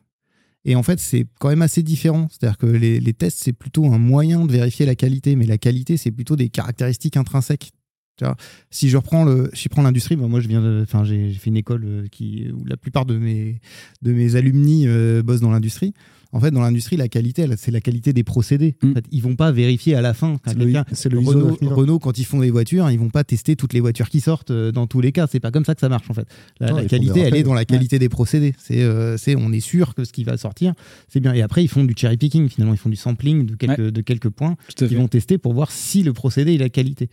Speaker 4: Et en fait, c'est quand même assez différent. C'est-à-dire que les, tests, c'est plutôt un moyen de vérifier la qualité, mais la qualité, c'est plutôt des caractéristiques intrinsèques. Si je reprends le, si je prends l'industrie, bah, moi je viens, de- enfin j'ai fait une école euh, qui où la plupart de mes de mes alumni euh, bossent dans l'industrie. En fait, dans l'industrie, la qualité, c'est la qualité des procédés. En
Speaker 1: Mm.
Speaker 4: fait, ils vont pas vérifier à la fin.
Speaker 2: C'est le, le
Speaker 4: Renault,
Speaker 2: 9001.
Speaker 4: Renault, quand ils font des voitures, ils vont pas tester toutes les voitures qui sortent euh, dans tous les cas. C'est pas comme ça que ça marche en fait. La,
Speaker 2: Non,
Speaker 4: qualité, elle est dans la qualité des procédés. C'est, euh, c'est, on est sûr que ce qui va sortir, c'est bien. Et après, ils font du cherry picking. Finalement, ils font du sampling de quelques, de quelques points qu'ils vont tester pour voir si le procédé il a qualité.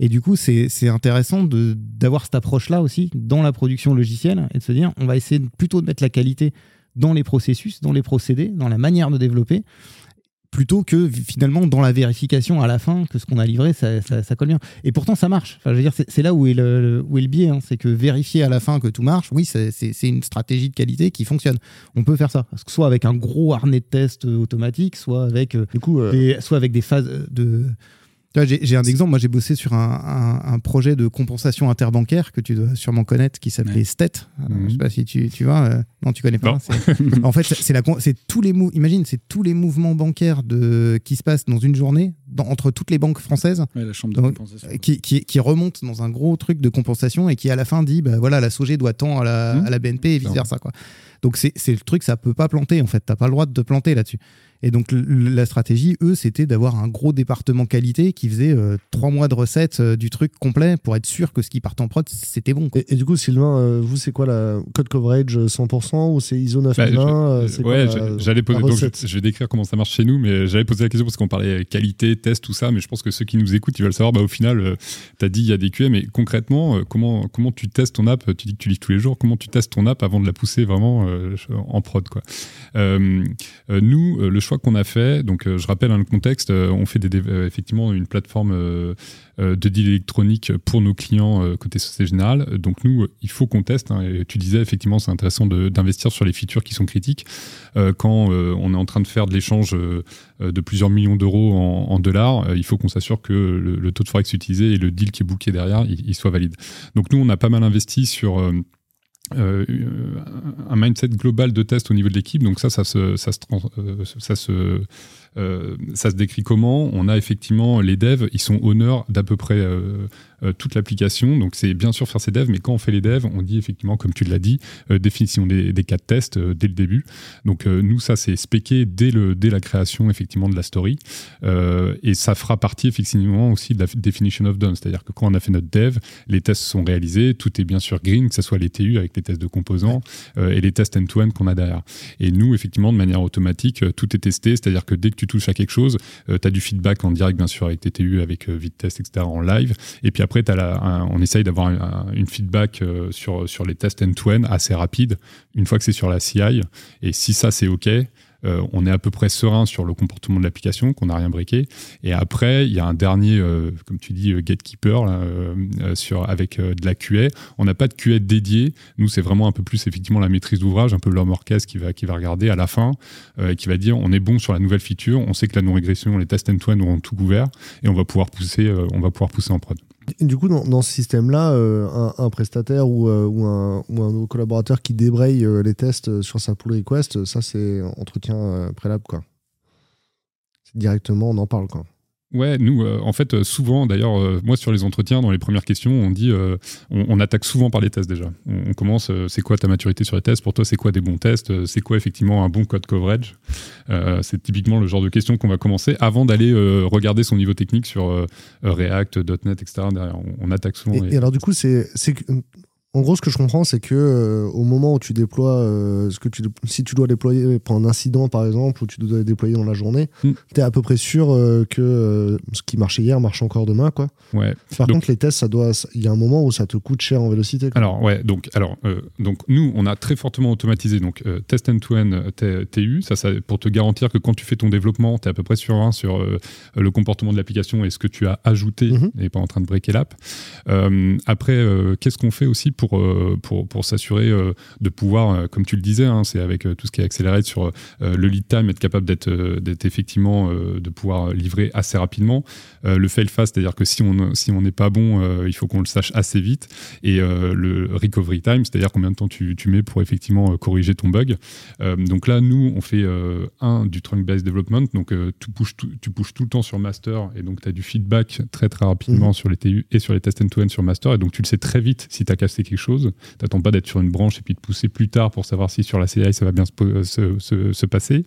Speaker 4: Et du coup, c'est, intéressant d'avoir cette approche-là aussi dans la production logicielle et de se dire, on va essayer plutôt de mettre la qualité dans les processus, dans les procédés, dans la manière de développer, plutôt que finalement dans la vérification à la fin que ce qu'on a livré, ça, ça- ça colle bien. Et pourtant, ça marche. Enfin, je veux dire, c'est, là où est le, où est le biais. hein. C'est que vérifier à la fin que tout marche, oui, c'est, une stratégie de qualité qui fonctionne. On peut faire ça. Soit avec un gros harnais de test euh, automatique, soit avec euh,
Speaker 2: Du coup, euh,
Speaker 4: des- soit avec des phases de. J'ai un exemple, moi j'ai bossé sur un, un- un projet de compensation interbancaire que tu dois sûrement connaître qui s'appelait
Speaker 1: Ouais.
Speaker 4: STET. Euh,
Speaker 3: Mhm.
Speaker 4: Je sais pas si tu, tu vois. euh, non, tu connais pas. En fait, c'est tous les imagine, c'est tous les mouvements bancaires de, qui se passent dans une journée dans- entre toutes les banques françaises
Speaker 1: Ouais, la chambre de
Speaker 4: Donc,
Speaker 1: compensation.
Speaker 4: qui, qui, qui remonte dans un gros truc de compensation et qui à la fin dit bah voilà la SOG doit tant à la,
Speaker 3: Mhm.
Speaker 4: à la BNP et vice versa quoi. Donc c'est c'est le truc ça peut pas planter en fait t'as pas le droit de te planter là-dessus. Et donc la stratégie eux c'était d'avoir un gros département qualité qui faisait euh, trois mois de recettes euh, du truc complet pour être sûr que ce qui part en prod c'était bon. quoi.
Speaker 2: et, et du coup, Sylvain, euh, vous, c'est quoi la code coverage euh, 100% ou c'est ISO
Speaker 3: Bah,
Speaker 2: 9001
Speaker 3: je-
Speaker 2: euh, c'est quoi
Speaker 3: ouais, j'allais poser. donc je, vais décrire comment ça marche chez nous, mais j'allais poser la question parce qu'on parlait qualité, test, tout ça. Mais je pense que ceux qui nous écoutent, ils veulent savoir. Bah, au final, tu as dit il y a des QA, mais concrètement, euh, comment comment tu testes ton app Tu dis que tu livres tous les jours. Comment tu testes ton app avant de la pousser vraiment euh, en prod, quoi Euh, euh, Nous, euh, le choix qu'on a fait. Donc, euh, je rappelle hein, le contexte. euh, on fait des, euh, effectivement une plateforme de deal électronique pour nos clients côté Société Générale. Donc nous, il faut qu'on teste. hein, et tu disais effectivement, c'est intéressant d'investir sur les features qui sont critiques. Quand on est en train de faire de l'échange de plusieurs millions d'euros en, dollars, il faut qu'on s'assure que le, le taux de forex utilisé et le deal qui est booké derrière, il, il soit valide. Donc nous, on a pas mal investi sur euh, un mindset global de test au niveau de l'équipe. Donc ça, ça se, ça se, euh, ça se ça se décrit comment? On a effectivement les devs, ils sont honneurs d'à peu près euh, toute l'application. Donc c'est bien sûr faire ses devs, mais quand on fait les devs, on dit effectivement, comme tu l'as dit, euh, définition des, cas de test euh, dès le début. Donc nous, ça c'est spéqué dès, le, dès la création effectivement de la story. et ça fera partie effectivement aussi de la definition of done. C'est-à-dire que quand on a fait notre dev, les tests sont réalisés, tout est bien sûr green, que ce soit les TU avec les tests de composants et les tests end-to-end qu'on a derrière. Et nous, effectivement, de manière automatique, tout est testé, c'est-à-dire que dès que tu touches à quelque chose, tu as du feedback en direct, bien sûr, avec tes TU, avec VidTest, etc., en live. Et puis après, après, on essaye d'avoir une feedback euh, sur, sur les tests end-to-end assez rapide, une fois que c'est sur la CI. Et si ça, c'est OK, euh, on est à peu près serein sur le comportement de l'application, qu'on n'a rien briqué. Et après, il y a un dernier, euh, comme tu dis, gatekeeper sur, avec de la QA. On n'a pas de QA dédié. Nous, c'est vraiment un peu plus effectivement la maîtrise d'ouvrage, un peu l'homme orchestre qui va, qui va regarder à la fin et qui va dire on est bon sur la nouvelle feature, on sait que la non-régression, les tests end-to-end auront tout couvert et on va pouvoir pousser, on va pouvoir pousser en prod.
Speaker 2: Du coup, dans, ce système-là, euh, un, prestataire ou, euh, un, ou, collaborateur qui débraye euh, les tests sur sa pull request, ça c'est entretien préalable. Quoi. Directement, on en parle. Quoi.
Speaker 3: Ouais, nous, euh, en fait, euh, souvent, d'ailleurs, euh, moi, sur les entretiens, dans les premières questions, on dit, on, attaque souvent par les tests déjà. On, commence, c'est quoi ta maturité sur les tests? Pour toi, c'est quoi des bons tests? C'est quoi effectivement un bon code coverage? C'est typiquement le genre de questions qu'on va commencer avant d'aller regarder son niveau technique sur React, .NET, etc. on, attaque souvent.
Speaker 2: Et, et alors, du coup, c'est en gros, ce que je comprends, c'est que euh, au moment où tu déploies, euh, ce que tu, si tu dois déployer pour un incident par exemple, ou tu dois déployer dans la journée, mm. tu es à peu près sûr euh, que ce qui marchait hier marche encore demain, quoi.
Speaker 3: Ouais.
Speaker 2: Par contre, les tests, ça doit, il y a un moment où ça te coûte cher en vélocité.
Speaker 3: Alors ouais, donc alors donc nous, on a très fortement automatisé donc test end-to-end TU, ça, ça pour te garantir que quand tu fais ton développement, tu es à peu près sûr hein, sur le comportement de l'application et ce que tu as ajouté mm-hmm. et pas en train de breaker l'app. après, qu'est-ce qu'on fait aussi pour pour, euh, pour, s'assurer euh, de pouvoir, euh, comme tu le disais, hein, c'est avec tout ce qui est accéléré sur le lead time, être capable d'être effectivement, de pouvoir livrer assez rapidement. Le fail fast, c'est-à-dire que si on si on n'est pas bon, il faut qu'on le sache assez vite. Et le recovery time, c'est-à-dire combien de temps tu, tu mets pour effectivement corriger ton bug. donc là, nous, on fait un du trunk-based development, donc tu, pushes tout, tu pushes tout le temps sur master, et donc tu as du feedback très très rapidement mmh. sur les TU et sur les tests end-to-end sur master, et donc tu le sais très vite si tu as cassé quelque chose. T'attends pas d'être sur une branche et puis de pousser plus tard pour savoir si sur la CI ça va bien se, se, passer.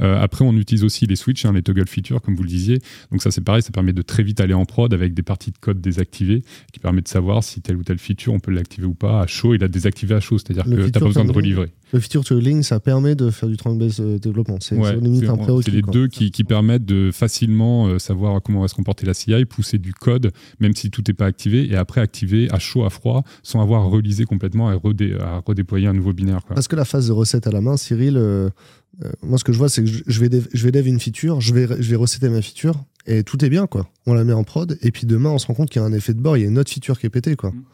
Speaker 3: Euh, après, on utilise aussi les switches, hein, les toggle features, comme vous le disiez. Donc ça, c'est pareil, ça permet de très vite aller en prod avec des parties de code désactivées qui permet de savoir si telle ou telle feature, on peut l'activer ou pas à chaud et la désactiver à chaud. C'est-à-dire que tu n'as pas besoin de relivrer.
Speaker 2: Le feature tooling, ça permet de faire du trunk-based euh, développement. C'est limite un
Speaker 3: prérequis. C'est les deux qui, qui, permettent de facilement euh, savoir comment va se comporter la CI, pousser du code, même si tout n'est pas activé, et après activer à chaud, à froid, sans avoir relisé complètement et à redéployer un nouveau binaire.
Speaker 2: Parce que la phase de recette à la main, Cyril, euh, euh, moi ce que je vois, c'est que je vais, dev, je vais dev une feature, je vais, je vais recetter ma feature, et tout est bien, quoi. On la met en prod, et puis demain, on se rend compte qu'il y a un effet de bord, il y a une autre feature qui est pétée, quoi. Mm.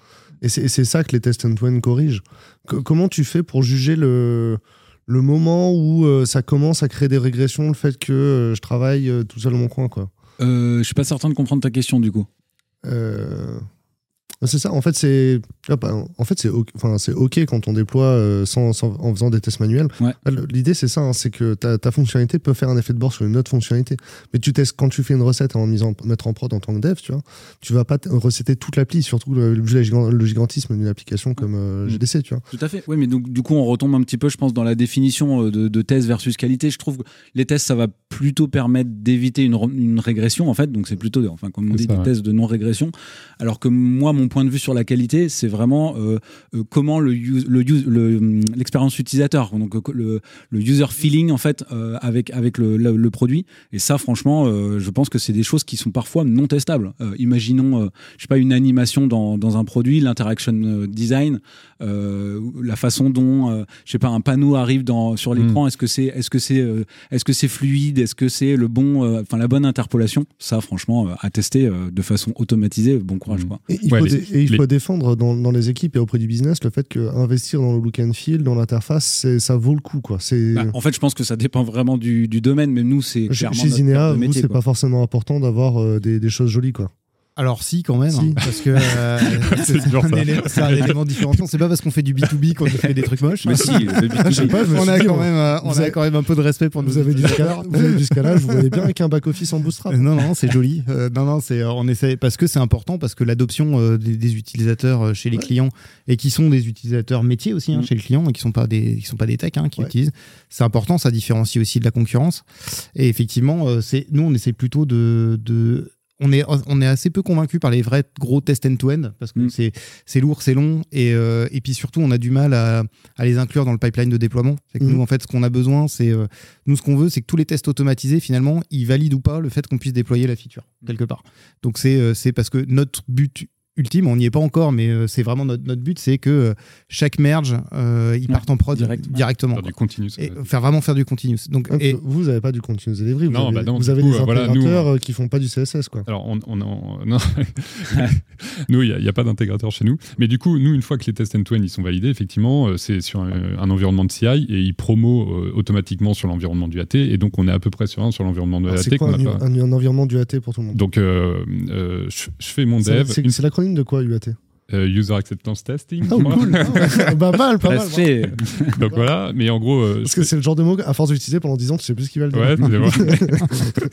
Speaker 2: Et c'est ça que les tests end-to-end corrigent. comment tu fais pour juger le, le moment où euh, ça commence à créer des régressions, le fait que je travaille tout seul dans mon coin, quoi?
Speaker 1: Je suis pas certain de comprendre ta question, du coup.
Speaker 2: C'est ça, en fait, c'est en fait, c'est enfin, OK quand on déploie euh, sans, en faisant des tests manuels. L'idée, c'est ça, hein, c'est que ta, ta, fonctionnalité peut faire un effet de bord sur une autre fonctionnalité. Mais tu testes, quand tu fais une recette en misant, mettre en prod en tant que dev, tu vois, tu vas pas recéter toute l'appli, surtout le, le, gigantisme d'une application comme euh, mm. GDC, tu vois.
Speaker 1: Tout à fait. Oui, mais donc, du coup, on retombe un petit peu, je pense, dans la définition euh, de, de test versus qualité. Je trouve que les tests, ça va plutôt permettre d'éviter une, une, régression, en fait. Donc, c'est plutôt, enfin, comme on dit, des tests de non-régression. Alors que moi, mon point de vue sur la qualité, c'est vraiment euh, euh, comment le l'expérience le, utilisateur, donc le, user feeling en fait euh, avec avec le, produit. Et ça, franchement, je pense que c'est des choses qui sont parfois non testables. imaginons, je sais pas, une animation dans, dans un produit, l'interaction design, la façon dont, je sais pas, un panneau arrive dans sur l'écran. Mm. Est-ce que c'est est-ce que c'est est-ce que c'est fluide Est-ce que c'est le bon, enfin la bonne interpolation? Ça, franchement, à tester de façon automatisée. Bon courage, mm. quoi.
Speaker 2: Et il, faut, il faut défendre dans, dans, les équipes et auprès du business le fait qu'investir dans le look and feel, dans l'interface, ça vaut le coup. Quoi.
Speaker 1: Bah, en fait, je pense que ça dépend vraiment du, du domaine, mais nous, c'est
Speaker 2: Chez Zinea, c'est pas forcément important d'avoir euh, des, des, choses jolies. Quoi.
Speaker 4: Alors si quand même,
Speaker 2: Si.
Speaker 4: hein, parce que euh,
Speaker 3: C'est
Speaker 4: un élé- un élément différenciant. C'est pas parce qu'on fait du B2B qu'on fait des trucs moches.
Speaker 1: Mais si, le B2B.
Speaker 2: Je sais pas, je me
Speaker 4: on a quand même, euh, on
Speaker 2: vous
Speaker 4: a
Speaker 2: avez-
Speaker 4: quand même un peu de respect pour
Speaker 2: Vous
Speaker 4: nos
Speaker 2: avez du scalage, vous avez du scalage, vous voyez bien avec un back-office en bootstrap.
Speaker 4: Non, non, c'est joli. Euh, non, non, c'est euh, on essaie parce que c'est important parce que l'adoption euh, des, des utilisateurs euh, chez les
Speaker 2: Ouais.
Speaker 4: clients et qui sont des utilisateurs métiers aussi hein,
Speaker 1: Mm.
Speaker 4: chez le client et qui sont pas des qui sont pas des techs hein, qui
Speaker 2: Ouais.
Speaker 4: utilisent. C'est important, ça différencie aussi de la concurrence. Et effectivement, euh, c'est nous on essaie plutôt de, de on est, on est assez peu convaincu par les vrais gros tests end-to-end parce que
Speaker 1: Mm.
Speaker 4: c'est, c'est lourd, c'est long et, euh, et puis surtout on a du mal à, à les inclure dans le pipeline de déploiement. C'est que
Speaker 2: Mm.
Speaker 4: nous en fait ce qu'on a besoin c'est euh, nous ce qu'on veut c'est que tous les tests automatisés finalement ils valident ou pas le fait qu'on puisse déployer la feature quelque part. Donc c'est, euh, c'est parce que notre but ultime, on n'y est pas encore, mais euh, c'est vraiment notre, notre but, c'est que euh, chaque merge, euh, il
Speaker 1: Ouais,
Speaker 4: parte en prod
Speaker 1: directement.
Speaker 4: directement.
Speaker 3: Faire
Speaker 4: quoi.
Speaker 3: du
Speaker 4: Et faire vraiment faire du continuous. Donc, et,
Speaker 2: Vous n'avez pas du continuous delivery, vous
Speaker 3: Non,
Speaker 2: avez,
Speaker 3: bah non,
Speaker 2: vous
Speaker 3: du
Speaker 2: avez
Speaker 3: coup,
Speaker 2: des
Speaker 3: voilà, nous,
Speaker 2: intégrateurs qui font pas du CSS. Quoi.
Speaker 3: Alors, on, on, on- non. nous, il n'y a, pas d'intégrateur chez nous. Mais du coup, nous, une fois que les tests end-to-end ils sont validés, effectivement, c'est sur un, un environnement de CI et ils promo euh, automatiquement sur l'environnement du AT. Et donc, on est à peu près sur un sur l'environnement de
Speaker 2: Alors,
Speaker 3: AT.
Speaker 2: C'est quoi un,
Speaker 3: a pas-
Speaker 2: un- un environnement du AT pour tout le monde?
Speaker 3: Donc, euh, euh, je, je fais mon dev,
Speaker 2: c'est-
Speaker 3: une-
Speaker 2: c'est de quoi UAT
Speaker 3: euh, User Acceptance Testing.
Speaker 2: Oh, cool. Ah ouais. Bah, mal, pas mal.
Speaker 3: Donc voilà, mais en gros, euh,
Speaker 2: Parce que c'est le genre de mot, à force d'utiliser pendant 10 ans, tu sais plus ce qu'il va le dire.
Speaker 3: Ouais,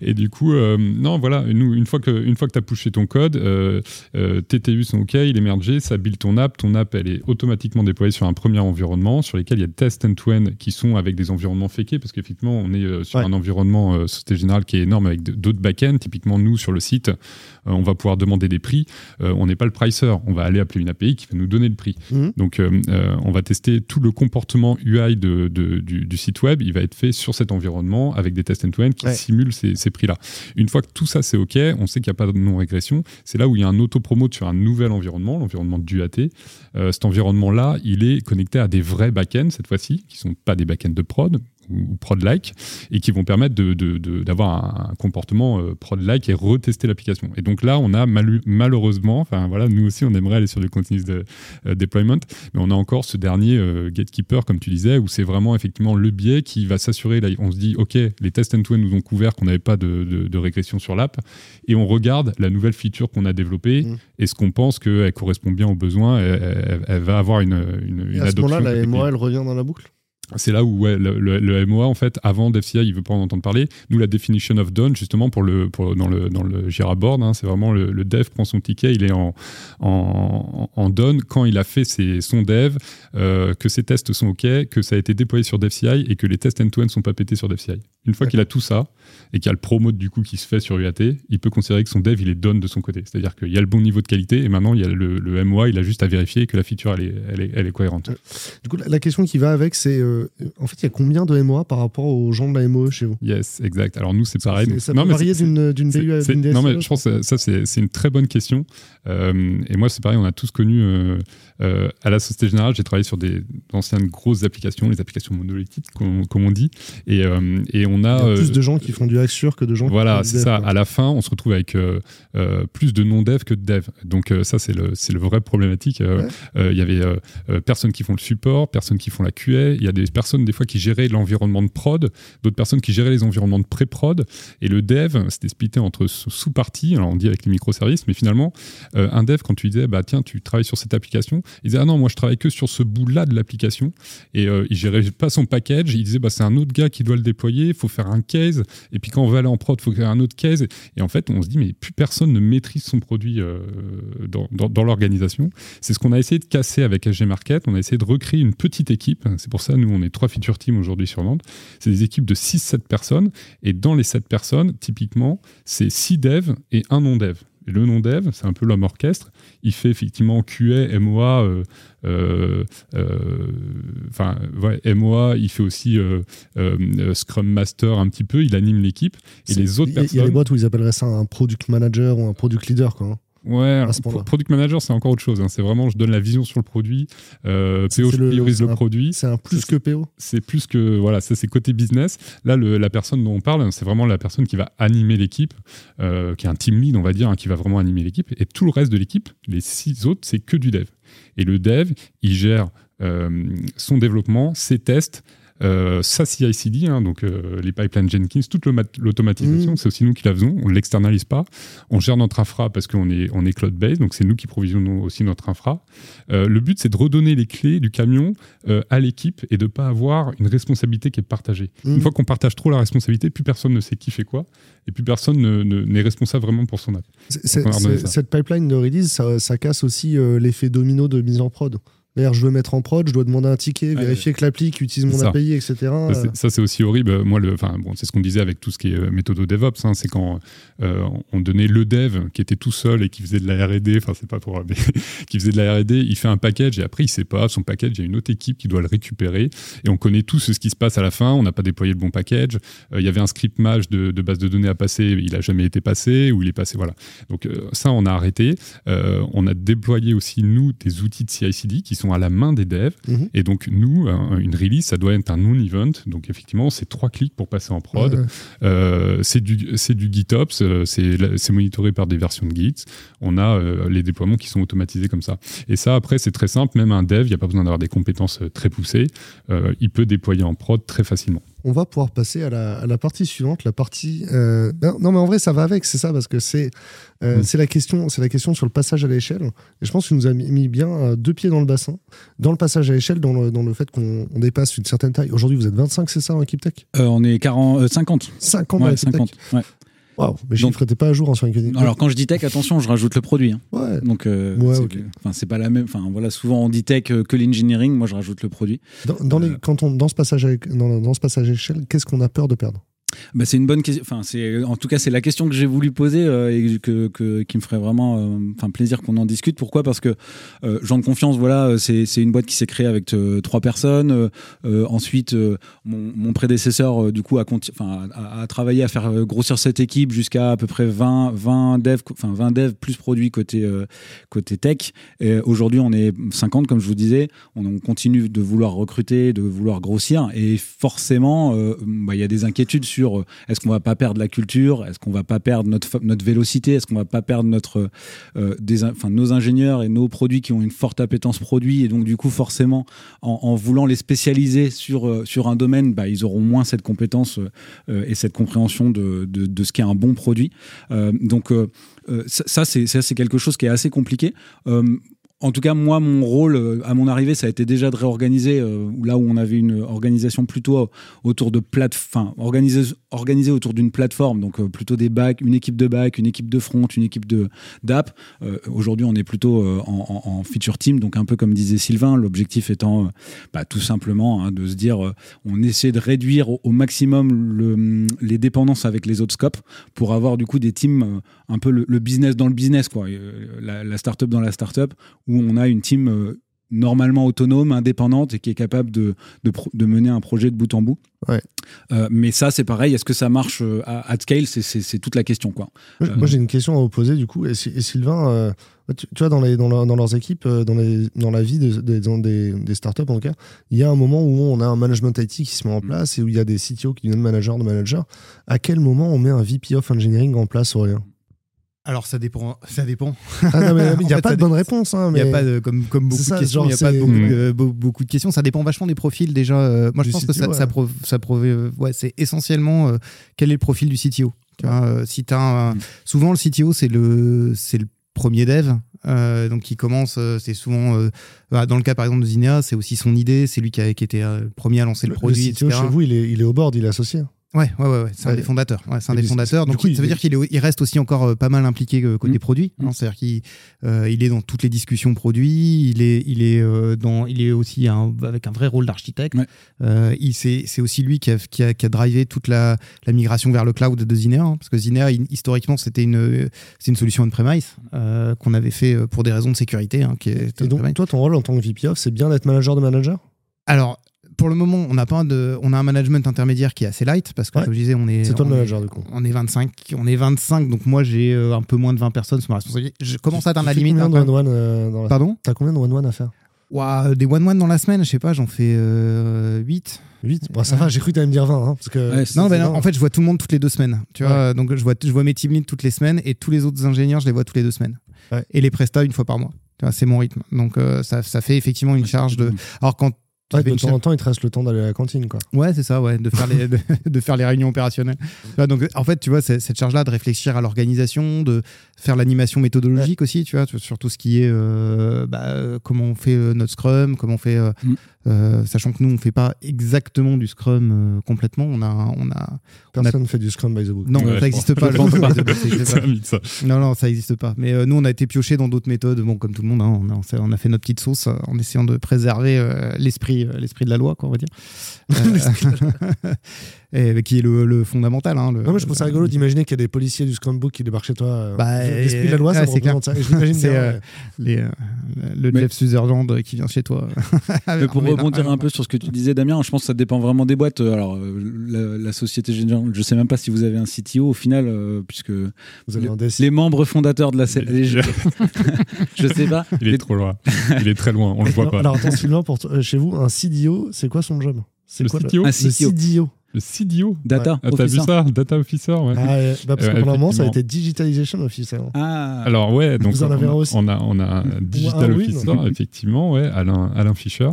Speaker 3: et du coup, euh, non, voilà, nous, une fois que, une fois que tu as pushé ton code, euh, euh, tes TU sont OK, il est mergé, ça build ton app. Ton app, elle est automatiquement déployée sur un premier environnement sur lesquels il y a des tests end-to-end qui sont avec des environnements féqués parce qu'effectivement, on est euh, sur
Speaker 2: Ouais.
Speaker 3: un environnement euh, Société Générale qui est énorme avec d'autres backends. Typiquement, nous, sur le site, on va pouvoir demander des prix. Euh, on n'est pas le pricer, on va aller appeler une API qui va nous donner le prix.
Speaker 2: Mhm.
Speaker 3: Donc, euh, euh, on va tester tout le comportement UI de, de- du, du site web. Il va être fait sur cet environnement avec des tests end-to-end qui
Speaker 2: Ouais.
Speaker 3: simulent ces, ces prix-là. Une fois que tout ça c'est OK, on sait qu'il n'y a pas de non-régression. C'est là où il y a un auto-promote sur un nouvel environnement, l'environnement du AT. Euh, cet environnement-là, il est connecté à des vrais backends cette fois-ci, qui sont pas des backends de prod ou prod-like, et qui vont permettre de- de- de- d'avoir un, un comportement euh, prod-like et retester l'application. Et donc là, on a malheureusement, enfin voilà, nous aussi, on aimerait aller sur le continuous de- euh, deployment, mais on a encore ce dernier euh, gatekeeper, comme tu disais, où c'est vraiment effectivement le biais qui va s'assurer. Là, on se dit, OK, les tests end-to-end nous ont couvert qu'on n'avait pas de, régression sur l'app, et on regarde la nouvelle feature qu'on a développée,
Speaker 2: Mm.
Speaker 3: et ce qu'on pense qu'elle correspond bien aux besoins, elle, elle- elle va avoir une, une,
Speaker 2: Et
Speaker 3: une
Speaker 2: à ce
Speaker 3: adoption.
Speaker 2: moment-là, la MOA, elle revient dans la boucle?
Speaker 3: C'est là où le, MOA, en fait, avant DevCI, il veut pas en entendre parler. Nous, la definition of done, justement, pour le, pour, dans, le, dans le hein, c'est vraiment le, dev prend son ticket, il est en, en, done quand il a fait ses, son dev, euh, que ses tests sont OK, que ça a été déployé sur DevCI et que les tests end-to-end sont pas pétés sur DevCI. Une fois qu'il a tout ça et qu'il y a le promote du coup qui se fait sur UAT, il peut considérer que son dev, il est done de son côté. C'est-à-dire qu'il y a le bon niveau de qualité et maintenant, il y a le, le MOA, il a juste à vérifier que la feature, elle est, elle est, elle est cohérente.
Speaker 2: Du coup, la- question qui va avec, c'est euh, en fait, il y a combien de MOA par rapport aux gens de la MOE chez vous?
Speaker 3: Yes, exact. Alors nous, c'est pareil. Donc-
Speaker 2: Ça peut varier d'une BU à d'une DSI
Speaker 3: non, mais je pense que ça, c'est une très bonne question. Euh, et moi, c'est pareil, on a tous connu, euh, euh, à la Société Générale, j'ai travaillé sur des anciennes grosses applications, les applications monolithiques, comme, comme on dit. Et, euh, et on a.
Speaker 2: Il y a
Speaker 3: euh,
Speaker 2: plus de gens qui font du Axure que de gens
Speaker 3: voilà,
Speaker 2: qui font
Speaker 3: c'est
Speaker 2: du
Speaker 3: ça.
Speaker 2: dev, quoi.
Speaker 3: À la fin, on se retrouve avec euh, euh, plus de non-dev que de dev. Donc euh, ça, c'est le, c'est le vrai problématique. Euh,
Speaker 2: Ouais.
Speaker 3: euh, Il y avait euh, euh, personnes qui font le support, personnes qui font la QA. Il y a des personnes des fois qui géraient l'environnement de prod, d'autres personnes qui géraient les environnements de pré-prod. Et le dev, c'était splitté entre sous- sous-parties. Alors on dit avec les microservices, mais finalement, euh, un dev, quand tu disais, bah tiens, tu travailles sur cette application, il disait, ah non, moi je travaille que sur ce bout-là de l'application. Et euh, il gérait pas son package. Il disait, bah c'est un autre gars qui doit le déployer, faut faire un case. Et puis quand on va aller en prod, il faut faire un autre case. Et en fait, on se dit, mais plus personne ne maîtrise son produit euh, dans, dans- l'organisation. C'est ce qu'on a essayé de casser avec SG Market. On a essayé de recréer une petite équipe. C'est pour ça, nous, on est trois feature teams aujourd'hui sur Nantes. C'est des équipes de 6-7 personnes. Et dans les 7 personnes, typiquement, c'est 6 devs et un non-dev. Et le non-dev, c'est un peu l'homme orchestre. Il fait effectivement QA, MOA, euh, euh, euh, enfin, ouais, MOA, il fait aussi Scrum Master un petit peu, il anime l'équipe. Et les autres
Speaker 2: il y a- Il y a
Speaker 3: personnes.
Speaker 2: des boîtes où ils appelleraient ça un product manager ou un product leader. Quoi. Hein.
Speaker 3: Ouais, alors, pro- product manager, c'est encore autre chose. hein. C'est vraiment, je donne la vision sur le produit. Euh, PO, je priorise le
Speaker 2: un-
Speaker 3: produit.
Speaker 2: C'est un plus que PO.
Speaker 3: C'est plus que, voilà, ça c'est côté business. Là, le- la personne dont on parle, c'est vraiment la personne qui va animer l'équipe, euh, qui est un team lead, on va dire, hein, qui va vraiment animer l'équipe. Et tout le reste de l'équipe, les six autres, c'est que du dev. Et le dev, il gère euh, son développement, ses tests, Euh, ça, CI/CD, hein, donc euh, les pipelines Jenkins, toute l'automatisation, c'est aussi nous qui la faisons. On ne l'externalise pas. On gère notre infra parce qu'on est, on est cloud-based, donc c'est nous qui provisionnons aussi notre infra. le but, c'est de redonner les clés du camion à l'équipe et de ne pas avoir une responsabilité qui est partagée. Une fois qu'on partage trop la responsabilité, plus personne ne sait qui fait quoi et plus personne n'est responsable vraiment pour son app.
Speaker 2: cette pipeline de release, ça, ça casse aussi l'effet domino de mise en prod. D'ailleurs, je veux mettre en prod, je dois demander un ticket, vérifier que l'appli utilise mon API, etc.
Speaker 3: Ça, c'est aussi horrible. Moi, le, bon, c'est ce qu'on disait avec tout ce qui est euh, méthode DevOps. Hein, c'est quand euh, on donnait le dev qui était tout seul et qui faisait de la R&D. Enfin, c'est pas pour qui faisait de la R&D. Il fait un package et après, il sait pas son package. Il y a une autre équipe qui doit le récupérer et on connaît tout ce qui se passe à la fin. On n'a pas déployé le bon package. Euh, il y avait un script match de, base de données à passer. Il a jamais été passé ou il est passé. Voilà. Donc ça, on a arrêté. on a déployé aussi nous des outils de CI/CD qui sont à la main des devs. Mhm. Et donc, nous, une release, ça doit être un non-event. Donc, effectivement, c'est trois clics pour passer en prod. Euh, c'est du, du GitOps, euh, c'est monitoré par des versions de Git. On a euh, les déploiements qui sont automatisés comme ça. Et ça, après, c'est très simple. Même un dev, il n'y a pas besoin d'avoir des compétences très poussées. il peut déployer en prod très facilement
Speaker 2: on va pouvoir passer à la, partie suivante, la partie. Euh, non, mais en vrai, ça va avec, c'est ça, parce que c'est euh, mm. c'est la question, c'est la question sur le passage à l'échelle. Et je pense qu'il nous a mis bien euh, deux pieds dans le bassin, dans le passage à l'échelle, dans le, dans le fait qu'on dépasse une certaine taille. Aujourd'hui, vous êtes 25, c'est ça, en équipe tech
Speaker 1: On est 40, 50.
Speaker 2: 50 ouais, 50. Ouais. Waouh, mais je ne pas à jour en sur LinkedIn.
Speaker 1: Alors quand je dis tech, attention, je rajoute le produit. Hein.
Speaker 2: Ouais.
Speaker 1: Donc, euh, c'est pas la même. Enfin voilà, souvent on dit tech que l'engineering. Moi, je rajoute le produit.
Speaker 2: Dans, les, euh, quand on dans ce passage dans, dans ce passage échelle, qu'est-ce qu'on a peur de perdre?
Speaker 1: Bah, c'est une bonne question. En tout cas c'est la question que j'ai voulu poser euh, et qui me ferait vraiment euh, plaisir qu'on en discute. Pourquoi? Parce que euh, Jean de confiance, voilà, c'est une boîte qui s'est créée avec trois personnes. ensuite, mon, prédécesseur du coup a, travaillé à faire grossir cette équipe jusqu'à à peu près 20 20 devs, enfin 20 devs plus produits côté tech. Aujourd'hui, on est 50 comme je vous disais. On, on, continue de vouloir recruter, de vouloir grossir et forcément, bah, il y a des inquiétudes euh, est-ce qu'on va pas perdre la culture, est-ce qu'on va pas perdre notre, notre vélocité, est-ce qu'on va pas perdre notre, euh, enfin, nos ingénieurs et nos produits qui ont une forte appétence produit et donc du coup forcément en, voulant les spécialiser sur, euh, un domaine, bah, ils auront moins cette compétence et cette compréhension de ce qu'est un bon produit. donc ça, c'est quelque chose qui est assez compliqué en tout cas, moi, mon rôle euh, à mon arrivée, ça a été déjà de réorganiser euh, là où on avait une organisation plutôt euh, autour de organisée organisé autour d'une plateforme, donc plutôt des bacs, une équipe de back, une équipe de front, une équipe de d'app. Aujourd'hui, on est plutôt en, feature team, donc un peu comme disait Sylvain, l'objectif étant bah, tout simplement hein, de se dire, on essaie de réduire au, maximum le, les dépendances avec les autres scopes pour avoir du coup des teams un peu le, business dans le business, quoi, la, la startup dans la startup où on a une team euh, normalement autonome, indépendante et qui est capable de, de, mener un projet de bout en bout.
Speaker 2: Ouais.
Speaker 1: Euh, mais ça, c'est pareil. Est-ce que ça marche euh, à, scale? C'est toute la question. Quoi.
Speaker 2: Moi, j'ai une question à vous poser du coup. Et, Sylvain, tu, vois, dans, les, dans, dans, leurs équipes, dans, les, dans la vie des, des, startups en tout cas, il y a un moment où on a un management IT qui se met en mm. place et où il y a des CTO qui deviennent manager de manager. À quel moment on met un VP of Engineering en place, Aurélien?
Speaker 4: Alors ça dépend, ça dépend.
Speaker 2: Ah il n'y a pas de bonne réponse. Hein,
Speaker 4: il a pas de, comme, comme beaucoup de questions, il n'y a pas beaucoup, de, beaucoup, de, questions. Ça dépend vachement des profils déjà. Euh, moi je pense que ça, ça, ça euh, ouais, c'est essentiellement euh, quel est le profil du CTO. si as mm. souvent le CTO c'est le c'est le premier dev. donc qui commence, c'est souvent bah, dans le cas par exemple de Zinea, c'est aussi son idée, c'est lui qui, a, qui était le premier à lancer le, produit.
Speaker 2: Le CTO chez vous, il est, il est au board, il est associé.
Speaker 4: Ouais, ouais, ouais, c'est un des fondateurs. Ouais, c'est un des fondateurs. Donc, ça veut dire qu'il il reste aussi encore euh, pas mal impliqué euh, côté mmh. produit. Hein. Mmh. C'est-à-dire qu'il euh, il est dans toutes les discussions produits. Il est, il est dans, il est aussi avec un vrai rôle d'architecte. c'est, c'est aussi lui qui a, qui a, qui a drivé toute la, la, migration vers le cloud de Zinea, hein, parce que Zinea historiquement c'était une, c'est une solution on-premise qu'on avait fait pour des raisons de sécurité. Hein, qui est
Speaker 2: Et donc, toi, ton rôle en tant que VP c'est bien d'être manager de manager?
Speaker 4: Alors, pour le moment, on a pas de, on a un management intermédiaire qui est assez light parce que comme je disais, on est.
Speaker 2: C'est toi le manager du coup.
Speaker 4: On est 25, on est 25, donc moi j'ai euh, un peu moins de 20 personnes sous ma responsabilité. Je commence à atteindre la limite.
Speaker 2: Combien de one, euh, dans
Speaker 4: la... Pardon
Speaker 2: T'as combien de one one à faire?
Speaker 4: Des one one dans la semaine, je sais pas, j'en fais 8.
Speaker 2: 8 bon, Ça va, j'ai cru que t'allais me dire 20. Hein, parce que
Speaker 4: non, ben en fait, je vois tout le monde toutes les deux semaines. Tu vois, donc je vois, je vois mes team leads toutes les semaines et tous les autres ingénieurs, je les vois toutes les deux semaines. Et les prestats une fois par mois. C'est mon rythme. Donc euh, ça, ça fait effectivement une charge de. Alors quand
Speaker 2: Ouais, de temps en temps, il te reste le temps d'aller à la cantine, quoi.
Speaker 4: Ouais, c'est ça, ouais, de faire les, de, de faire les réunions opérationnelles. Donc, en fait, tu vois, cette charge-là de réfléchir à l'organisation, de faire l'animation méthodologique aussi, tu vois, sur tout ce qui est euh, bah, comment on fait euh, notre Scrum, comment on fait, euh,
Speaker 1: Mm.
Speaker 4: euh, sachant que nous, on fait pas exactement du Scrum euh, complètement. On a, on a,
Speaker 2: Personne ne fait du Scrum by the book.
Speaker 4: non,
Speaker 3: Ouais,
Speaker 4: ça n'existe pas.
Speaker 3: je
Speaker 4: le by the book, ça existe
Speaker 3: C'est
Speaker 4: pas.
Speaker 3: un mythe, ça.
Speaker 4: Non, non, ça n'existe pas. Mais euh, nous, on a été pioché dans d'autres méthodes. Bon, comme tout le monde, hein, on, a, on a fait notre petite sauce en essayant de préserver euh, l'esprit, euh, l'esprit de la loi, quoi, on va dire. Et, qui est le, le fondamental. Hein, le-
Speaker 2: Non, mais je trouve ça rigolo d'imaginer qu'il y a des policiers du Scrum Book qui débarquent chez toi. euh,
Speaker 4: Bah,
Speaker 2: L'esprit de la loi,
Speaker 4: ouais,
Speaker 2: ça
Speaker 4: c'est clair.
Speaker 2: représente ça. Et je l'imagine
Speaker 4: C'est,
Speaker 2: bien,
Speaker 4: euh, les, euh, le
Speaker 1: Mais-
Speaker 4: Jeff Sutherland qui vient chez toi.
Speaker 1: Mais pour rebondir un peu sur ce que tu disais, Damien, je pense que ça dépend vraiment des boîtes. Alors, la, la Société Générale, je sais même pas si vous avez un CTO au final, euh, puisque
Speaker 2: Vous avez
Speaker 1: le- les membres fondateurs de la CLG, je, je sais pas.
Speaker 3: Il est trop loin. Il est très loin, on le voit
Speaker 2: Non,
Speaker 3: pas.
Speaker 2: Alors attends, Sylvain, pour toi- euh, chez vous, un CDO, c'est quoi son job? C'est
Speaker 3: Le
Speaker 2: quoi
Speaker 3: CTO
Speaker 1: Un
Speaker 2: Le
Speaker 1: CTO.
Speaker 2: CDO.
Speaker 3: Le CDO
Speaker 1: Data.
Speaker 3: Ah, T'as vu
Speaker 1: officer.
Speaker 3: ça Data Officer ouais.
Speaker 2: Ah, ouais, bah, parce que
Speaker 3: Ouais,
Speaker 2: pendant un moment, ça a été Digitalization Officer.
Speaker 1: Ah.
Speaker 3: Alors ouais, donc
Speaker 2: Vous en
Speaker 3: on,
Speaker 2: un
Speaker 3: a-
Speaker 2: aussi
Speaker 3: on a on a un digital officer effectivement, ouais, Alain Alain Fischer,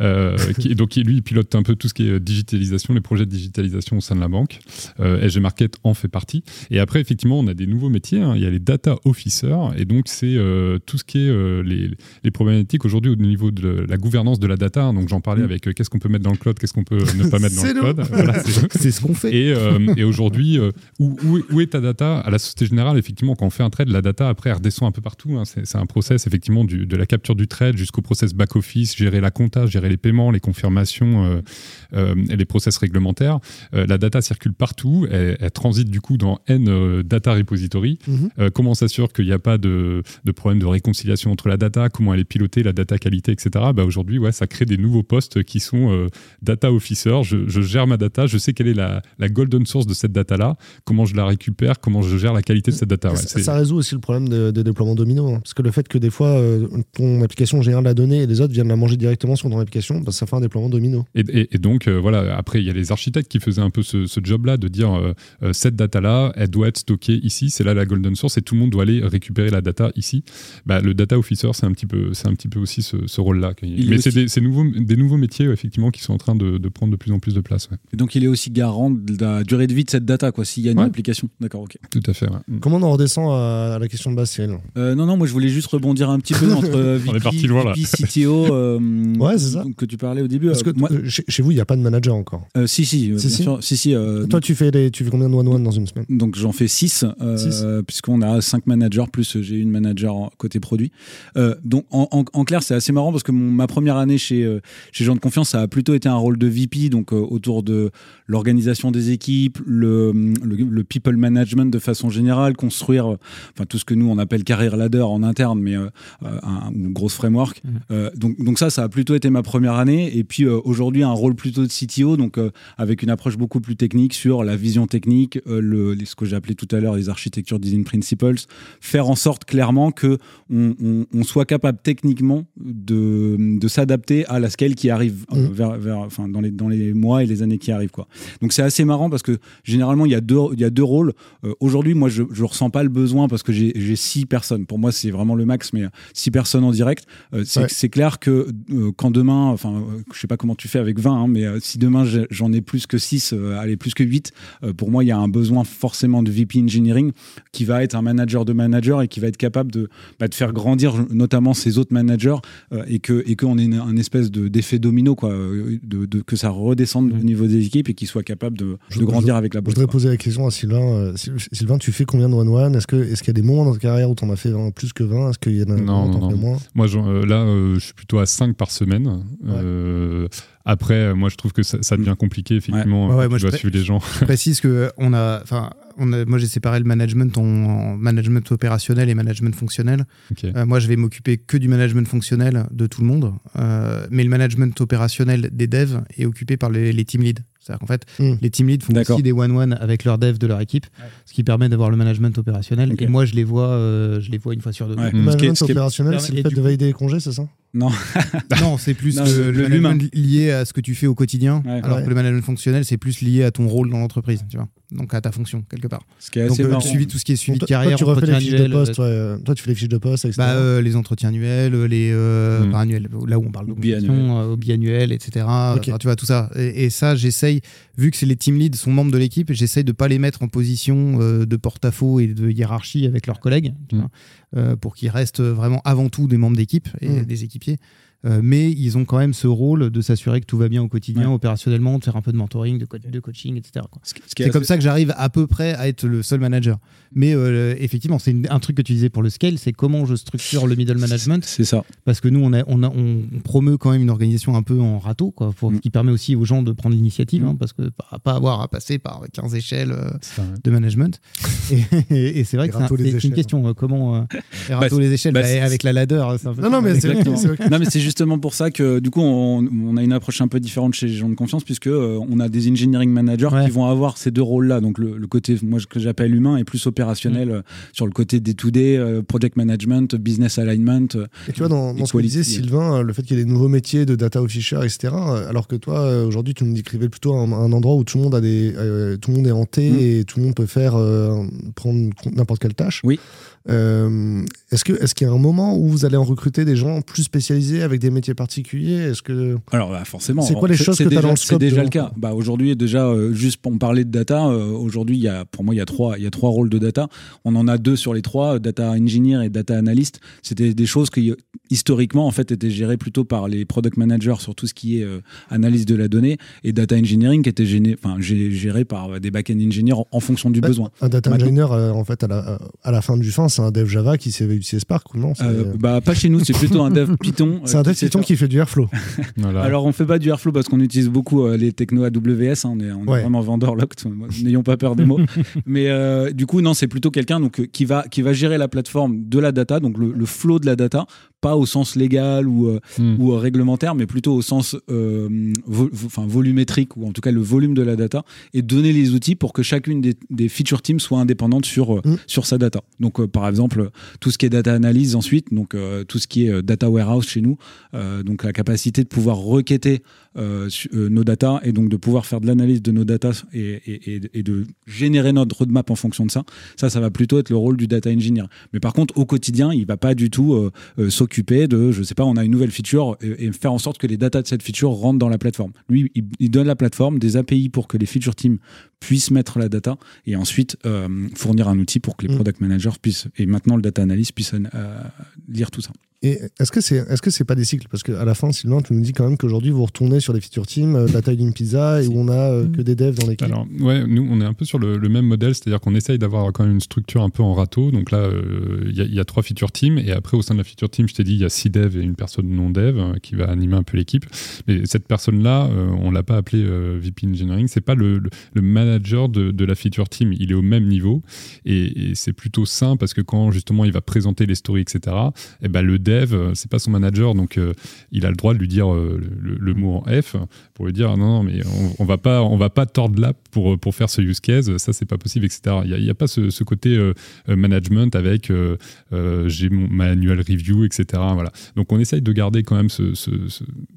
Speaker 3: euh, qui donc lui il pilote un peu tout ce qui est euh, digitalisation, les projets de digitalisation au sein de la banque. Euh, SG Market en fait partie. Et après effectivement, on a des nouveaux métiers. hein. Il y a les data officers et donc c'est euh, tout ce qui est euh, les, les problématiques aujourd'hui au niveau de la gouvernance de la data. hein. Donc j'en parlais
Speaker 1: Mm.
Speaker 3: avec euh, qu'est-ce qu'on peut mettre dans le cloud, qu'est-ce qu'on peut ne pas mettre dans le cloud. Voilà, c'est-
Speaker 4: ce qu'on fait.
Speaker 3: et, euh, et aujourd'hui, euh, où, où est- où est ta data À la Société Générale, effectivement, quand on fait un trade, la data, après, elle redescend un peu partout. hein. C'est un process, effectivement, du- de la capture du trade jusqu'au process back-office, gérer la compta, gérer les paiements, les confirmations euh, euh, et les process réglementaires. La data circule partout. Elle, elle transite, du coup, dans N data repository.
Speaker 2: Mhm.
Speaker 3: Comment on s'assure qu'il n'y a pas de, de problème de réconciliation entre la data, comment elle est pilotée, la data qualité, etc. Bah aujourd'hui, ouais, ça crée des nouveaux postes qui sont data officer. Je, je gère ma data, je sais quelle est la, la golden source de cette data-là, comment je la récupère, comment je gère la qualité de cette data. Ouais,
Speaker 2: ça, résout aussi le problème de, de déploiement domino. hein. Parce que le fait que des fois, euh, ton application génère la donnée et les autres viennent la manger directement sur ton application, bah, ça fait un déploiement domino.
Speaker 3: Et, et- et donc, euh, voilà, après, il y a les architectes qui faisaient un peu ce, ce job-là de dire euh, euh, cette data-là, elle doit être stockée ici, c'est là la golden source, et tout le monde doit aller récupérer la data ici. Bah, le data officer, c'est un petit peu, c'est un petit peu aussi ce, ce rôle-là. Mais
Speaker 1: est
Speaker 3: c'est
Speaker 1: aussi-
Speaker 3: des, des nouveaux métiers, effectivement, qui sont en train de, de prendre de plus en plus de place. ouais.
Speaker 1: Et donc il est aussi garant de la durée de vie de cette data, quoi. S'il y a une
Speaker 3: Ouais.
Speaker 1: application. D'accord, ok.
Speaker 3: Tout à fait. ouais. Mm.
Speaker 2: Comment on en redescend à, la question de base, Cyril
Speaker 1: Euh, non, non, moi je voulais juste rebondir un petit peu entre euh,
Speaker 3: On est
Speaker 1: VP,
Speaker 3: parti loin, là.
Speaker 1: VP, CTO, euh,
Speaker 2: Ouais, c'est ça.
Speaker 1: que tu parlais au début.
Speaker 2: Parce que
Speaker 1: Euh, moi,
Speaker 2: chez, chez vous, il n'y a pas de manager encore.
Speaker 1: euh, si, si,
Speaker 2: Si, si.
Speaker 1: sûr. Si, si, euh,
Speaker 2: Toi, tu fais, les, tu fais combien de one-one dans une semaine?
Speaker 1: Donc j'en fais 6,
Speaker 2: Six.
Speaker 1: puisqu'on a 5 managers, plus j'ai une manager côté produit. Euh, donc en, en- en clair, c'est assez marrant parce que mon- ma première année chez, chez Gens de Confiance, ça a plutôt été un rôle de VP, donc euh, autour de l'organisation des équipes, le, le, le people management de façon générale, construire enfin, tout ce que nous on appelle career ladder en interne, mais euh, euh, un, une grosse framework.
Speaker 4: Mhm.
Speaker 1: Euh, donc, donc ça, ça a plutôt été ma première année. Et puis euh, aujourd'hui, un rôle plutôt de CTO, donc avec une approche beaucoup plus technique sur la vision technique, le, ce que j'ai appelé tout à l'heure les architectures design principles, faire en sorte clairement que on, on- on soit capable techniquement de, de s'adapter à la scale qui arrive
Speaker 2: Mhm.
Speaker 1: vers, vers- enfin, dans, les, dans les mois et les années qui arrivent. Quoi. Donc c'est assez marrant parce que généralement, il y a deux, il y a deux rôles. Euh, aujourd'hui, moi, je ne ressens pas le besoin parce que j'ai six personnes. Pour moi, c'est vraiment le max, mais euh, six personnes en direct. Euh, c'est
Speaker 2: Ouais.
Speaker 1: clair que euh, quand demain, enfin, je sais pas comment tu fais avec 20, hein, mais si demain j'en ai plus que 6, allez, plus que 8, euh, pour moi, il y a un besoin forcément de VP Engineering qui va être un manager de manager et qui va être capable de, bah, de faire grandir notamment ses autres managers et que et qu'on ait une- un espèce de- d'effet domino, quoi, de, de- que ça redescende au niveau des équipes et qu'ils soient capables de,
Speaker 2: Je-
Speaker 1: de grandir
Speaker 2: je-
Speaker 1: avec la
Speaker 2: Je
Speaker 1: boîte.
Speaker 2: voudrais
Speaker 1: quoi.
Speaker 2: poser la question à Sylvain. Euh, Syl- Sylvain, tu fais combien de one-one? Est-ce que- est-ce qu'il y a des moments dans ta carrière où tu en as fait plus que 20 Est-ce qu'il y en a des
Speaker 3: Non,
Speaker 2: moments où t'en
Speaker 3: non, non.
Speaker 2: moins?
Speaker 3: Moi, euh, là, euh, je suis plutôt à 5 par semaine. Euh, après, moi, je trouve que ça, ça devient compliqué, effectivement.
Speaker 4: Ouais, ouais,
Speaker 3: tu
Speaker 4: moi, je
Speaker 3: dois suivre les gens.
Speaker 4: Je précise que on a, enfin, on a, moi j'ai séparé le management en, en management opérationnel et management fonctionnel. Euh, moi, je vais m'occuper que du management fonctionnel de tout le monde, Euh, mais le management opérationnel des devs est occupé par les, les team leads. C'est-à-dire qu'en fait,
Speaker 2: Hmm.
Speaker 4: les team leads font aussi des one-one avec leurs devs de leur équipe, ce qui permet d'avoir le management opérationnel. Et moi, je les vois, euh, je les vois une fois sur deux.
Speaker 1: Ouais.
Speaker 2: Le.
Speaker 1: Ce qui est-
Speaker 2: management opérationnel, c'est le fait de
Speaker 4: coup-
Speaker 2: valider les congés, c'est ça?
Speaker 4: Non, c'est plus
Speaker 1: Non,
Speaker 4: le,
Speaker 1: le-
Speaker 4: le
Speaker 1: l'humain.
Speaker 4: management lié à ce que tu fais au quotidien,
Speaker 1: Ouais.
Speaker 4: alors
Speaker 2: Ouais.
Speaker 4: que le management fonctionnel, c'est plus lié à ton rôle dans l'entreprise. Tu vois. donc à ta fonction quelque part.
Speaker 1: Ce qui est
Speaker 4: Donc
Speaker 1: assez
Speaker 4: euh,
Speaker 1: marrant.
Speaker 4: suivi tout ce qui est suivi de carrière,
Speaker 2: toi, tu refais les fiches de poste,
Speaker 4: euh,
Speaker 2: euh, toi tu fais les fiches de poste, etc.
Speaker 4: bah, euh, les entretiens annuels, les euh,
Speaker 3: Mm.
Speaker 4: pas annuels, là où on parle de euh, biannuels, etc. Enfin, tu vois tout ça. Et, et ça, j'essaye, vu que c'est les team leads sont membres de l'équipe, j'essaye de pas les mettre en position euh, de porte-à-faux et de hiérarchie avec leurs collègues, tu
Speaker 3: Mm.
Speaker 4: vois, euh, pour qu'ils restent vraiment avant tout des membres d'équipe et
Speaker 2: Mm.
Speaker 4: des équipiers. Euh, mais ils ont quand même ce rôle de s'assurer que tout va bien au quotidien,
Speaker 1: Ouais.
Speaker 4: opérationnellement, de faire un peu de mentoring, de, co- de coaching, etc.
Speaker 1: Ce
Speaker 4: C'est comme ça que j'arrive à peu près à être le seul manager. Mais euh, effectivement, c'est un truc que tu disais pour le scale, c'est comment je structure le middle management.
Speaker 1: C'est ça.
Speaker 4: Parce que nous, on, a, on, a- on promeut quand même une organisation un peu en râteau, quoi, pour,
Speaker 1: Mm.
Speaker 4: qui permet aussi aux gens de prendre l'initiative,
Speaker 1: Mm.
Speaker 4: hein, parce que pas, pas avoir à passer par 15 échelles euh, de management. et et- et c'est vrai que c'est un- une question, euh, comment euh, les râteaux,
Speaker 1: Bah,
Speaker 4: les échelles,
Speaker 1: bah,
Speaker 4: bah, avec la ladder, c'est un peu
Speaker 2: Non, non, mais c'est
Speaker 1: Justement pour ça que du coup on, on a une approche un peu différente chez les gens de confiance puisque euh, on a des engineering managers
Speaker 4: Ouais.
Speaker 1: qui vont avoir ces deux rôles là donc le, le côté moi que j'appelle humain est plus opérationnel euh, sur le côté day to day euh, project management business alignment
Speaker 2: Et tu vois, dans, dans ce que disait Sylvain, le fait qu'il y ait des nouveaux métiers de data officer, etc., alors que toi, aujourd'hui, tu nous décrivais plutôt un, un endroit où tout le monde a des, euh, tout le monde est hanté
Speaker 1: Mm.
Speaker 2: et tout le monde peut faire euh, prendre n'importe quelle tâche.
Speaker 1: Oui.
Speaker 2: Euh, est-ce que est-ce qu'il y a un moment où vous allez en recruter des gens plus spécialisés avec des métiers particuliers? Est-ce que
Speaker 1: alors bah, forcément
Speaker 2: C'est quoi les choses
Speaker 1: c'est
Speaker 2: que t'as
Speaker 1: déjà-
Speaker 2: dans le
Speaker 1: c'est
Speaker 2: scope
Speaker 1: déjà
Speaker 2: de-
Speaker 1: le cas. Bah aujourd'hui déjà euh, juste pour parler de data euh, aujourd'hui il y a pour moi il y a trois il y a trois rôles de data. On en a deux sur les trois data engineer et data analyst. C'était des choses qui historiquement en fait étaient gérées plutôt par les product managers sur tout ce qui est analyse de la donnée et data engineering qui était gêné, enfin, gé- géré par des back-end engineers en, en fonction du besoin.
Speaker 2: un data
Speaker 1: Maintenant-
Speaker 2: engineer, en fait, à la, à la fin du fin, c'est un dev Java qui sait utiliser Spark ou non
Speaker 1: Euh, bah, pas chez nous, c'est plutôt un dev Python. euh,
Speaker 2: c'est un dev Python qui fait du Airflow.
Speaker 3: Voilà.
Speaker 1: Alors on fait pas du Airflow parce qu'on utilise beaucoup euh, les technos AWS, hein, on est, on est
Speaker 2: Ouais.
Speaker 1: vraiment vendeur locked, n'ayons pas peur des mots. Mais euh, du coup non, c'est plutôt quelqu'un donc qui va qui va gérer la plateforme de la data, donc le, le flow de la data, pas au sens légal ou euh,
Speaker 3: Hmm.
Speaker 1: ou réglementaire, mais plutôt au sens euh, vo- vo- enfin, volumétrique ou en tout cas le volume de la data et donner les outils pour que chacune des, des feature teams soit indépendante sur euh,
Speaker 2: Mm.
Speaker 1: sur sa data. Donc euh, par exemple tout ce qui est data analyse ensuite, donc euh, tout ce qui est euh, data warehouse chez nous, euh, donc la capacité de pouvoir requêter nos data et donc de pouvoir faire de l'analyse de nos data et, de générer notre roadmap en fonction de ça. Ça, ça va plutôt être le rôle du data engineer. Mais par contre, au quotidien, il va pas du tout s'occuper de, je sais pas, on a une nouvelle feature et, et faire en sorte que les data de cette feature rentrent dans la plateforme. Lui, il, il donne la plateforme, des API pour que les feature teams puissent mettre la data et ensuite euh, fournir un outil pour que les
Speaker 2: Mm.
Speaker 1: product managers puissent et maintenant le data analyst puisse euh, lire tout ça.
Speaker 2: Et est-ce que c'est est-ce que c'est pas des cycles? Parce qu'à la fin, Sylvain, tu nous dis quand même qu'aujourd'hui, vous retournez sur les feature teams euh, la taille d'une pizza et où on a euh, que des devs dans l'équipe.
Speaker 3: Alors, ouais, nous, on est un peu sur le, le même modèle, c'est-à-dire qu'on essaye d'avoir quand même une structure un peu en râteau. Donc là, euh, il y, a- il y a trois feature teams, et après, au sein de la feature team, je t'ai dit, il y a six devs et une personne non dev euh, qui va animer un peu l'équipe. Mais cette personne-là, euh, on l'a pas appelé euh, VP Engineering, c'est pas le, le- le manager de, de la feature team, il est au même niveau, et, et c'est plutôt sain parce que quand justement il va présenter les stories, etc., eh ben, le dev, euh, c'est pas son manager, donc euh, il a le droit de lui dire euh, le, mot en F pour lui dire non, non mais on, on va pas on va pas tordre l'app pour pour faire ce use case ça c'est pas possible etc il y a, pas ce, côté management avec j'ai mon manual review etc voilà. Donc on essaye de garder quand même ce,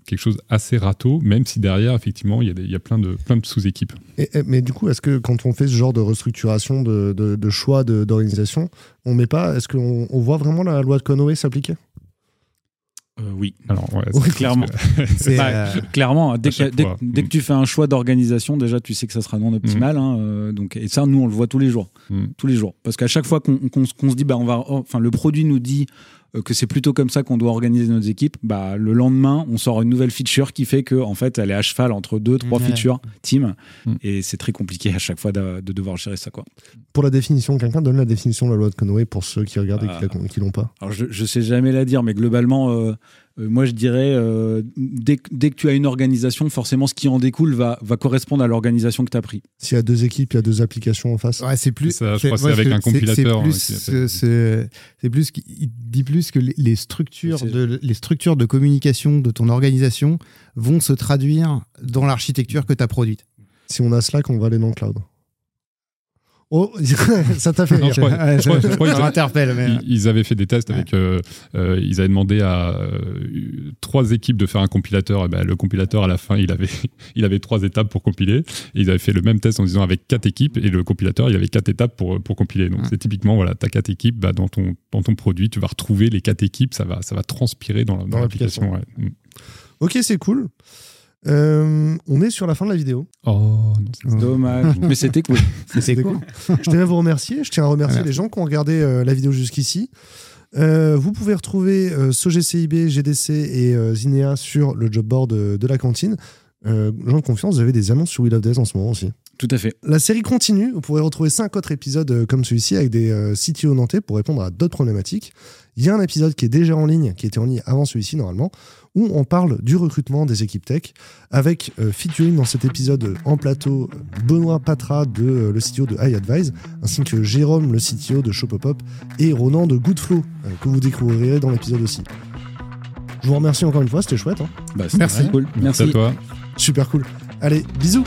Speaker 3: quelque chose assez râteau même si derrière effectivement il y a, plein de plein de sous-équipes.
Speaker 2: Mais du coup, est-ce que quand on fait ce genre de restructuration, de, de- de choix d'organisation, on met pas Est-ce qu'on on voit vraiment la loi de Conway s'appliquer?
Speaker 1: Oui.
Speaker 3: alors ouais,
Speaker 2: Oui,
Speaker 3: c'est-
Speaker 1: clairement. Bah,
Speaker 4: euh,
Speaker 1: Clairement, dès que, dès,
Speaker 3: fois.
Speaker 1: dès que tu fais un choix d'organisation, déjà tu sais que ça sera non optimal. hein, euh, donc, et ça, nous, on le voit tous les jours.
Speaker 3: Mm.
Speaker 1: Tous les jours. Parce qu'à chaque fois qu'on qu'on se- dit, bah, on va, enfin, le produit nous dit euh, que c'est plutôt comme ça qu'on doit organiser nos équipes, bah, le lendemain, on sort une nouvelle feature qui fait que, en fait, elle est à cheval entre deux, trois
Speaker 4: Ouais.
Speaker 1: features team.
Speaker 3: Mm.
Speaker 1: Et c'est très compliqué à chaque fois de, de devoir gérer ça, quoi.
Speaker 2: Pour la définition, quelqu'un donne la définition de la loi de Conway pour ceux qui regardent
Speaker 1: Ah.
Speaker 2: et qui la- qui l'ont pas.
Speaker 1: Alors, je, je sais jamais la dire, mais globalement, euh, euh, moi, je dirais, euh, dès, que- dès que tu as une organisation, forcément, ce qui en découle va, va correspondre à l'organisation que tu as pris.
Speaker 2: S'il y a deux équipes, il y a deux applications en face.
Speaker 4: Ouais, c'est plus.
Speaker 3: Ça, je crois c'est avec un compilateur,
Speaker 4: C'est plus,
Speaker 3: hein,
Speaker 4: euh, c'est- plus, il dit plus que les- structures, de, les structures de communication de ton organisation vont se traduire dans l'architecture que tu as produite.
Speaker 2: Si on a Slack, on va aller dans le cloud. Oh, ça t'a fait
Speaker 3: Non,
Speaker 2: rire.
Speaker 3: je crois- je crois- je
Speaker 4: mais-
Speaker 3: Ils, avaient fait des tests avec. euh, euh, ils avaient demandé à euh, trois équipes de faire un compilateur. Et ben, le compilateur, à la fin, il avait, il avait trois étapes pour compiler. Et ils avaient fait le même test en disant avec quatre équipes. Et le compilateur, il avait quatre étapes pour, pour compiler. Donc,
Speaker 4: Ouais.
Speaker 3: c'est typiquement, voilà, tu as quatre équipes. Bah, dans, ton, dans ton produit, tu vas retrouver les quatre équipes. Ça va, ça va transpirer dans, la- dans
Speaker 2: Dans l'application.
Speaker 3: ouais. Mm.
Speaker 2: Ok, c'est cool. Euh, on est sur la fin de la vidéo.
Speaker 3: Oh, c'est-
Speaker 1: Dommage. Mais c'était cool.
Speaker 4: C'est cool.
Speaker 2: Je tiens à vous remercier. Je tiens à remercier
Speaker 4: Merci.
Speaker 2: les gens qui ont regardé euh, la vidéo jusqu'ici. Euh, vous pouvez retrouver euh, SoGCIB, GDC et euh, Zinea sur le job board de la cantine. Euh, gens de confiance, vous avez des annonces sur Wheel of Days en ce moment aussi.
Speaker 1: Tout à fait.
Speaker 2: La série continue. Vous pourrez retrouver cinq autres épisodes euh, comme celui-ci avec des euh, CTO nantais pour répondre à d'autres problématiques. Il y a un épisode qui est déjà en ligne, qui était en ligne avant celui-ci normalement, où on parle du recrutement des équipes tech, avec euh, featuring dans cet épisode euh, en plateau Benoît Patra de euh, le CTO de iAdvise, ainsi que Jérôme, le CTO de Shopopop, et Ronan de Goodflow, euh, que vous découvrirez dans l'épisode aussi. Je vous remercie encore une fois, c'était chouette. hein.
Speaker 1: Bah,
Speaker 4: Merci.
Speaker 1: cool.
Speaker 3: Merci à toi.
Speaker 2: Super cool. Allez, bisous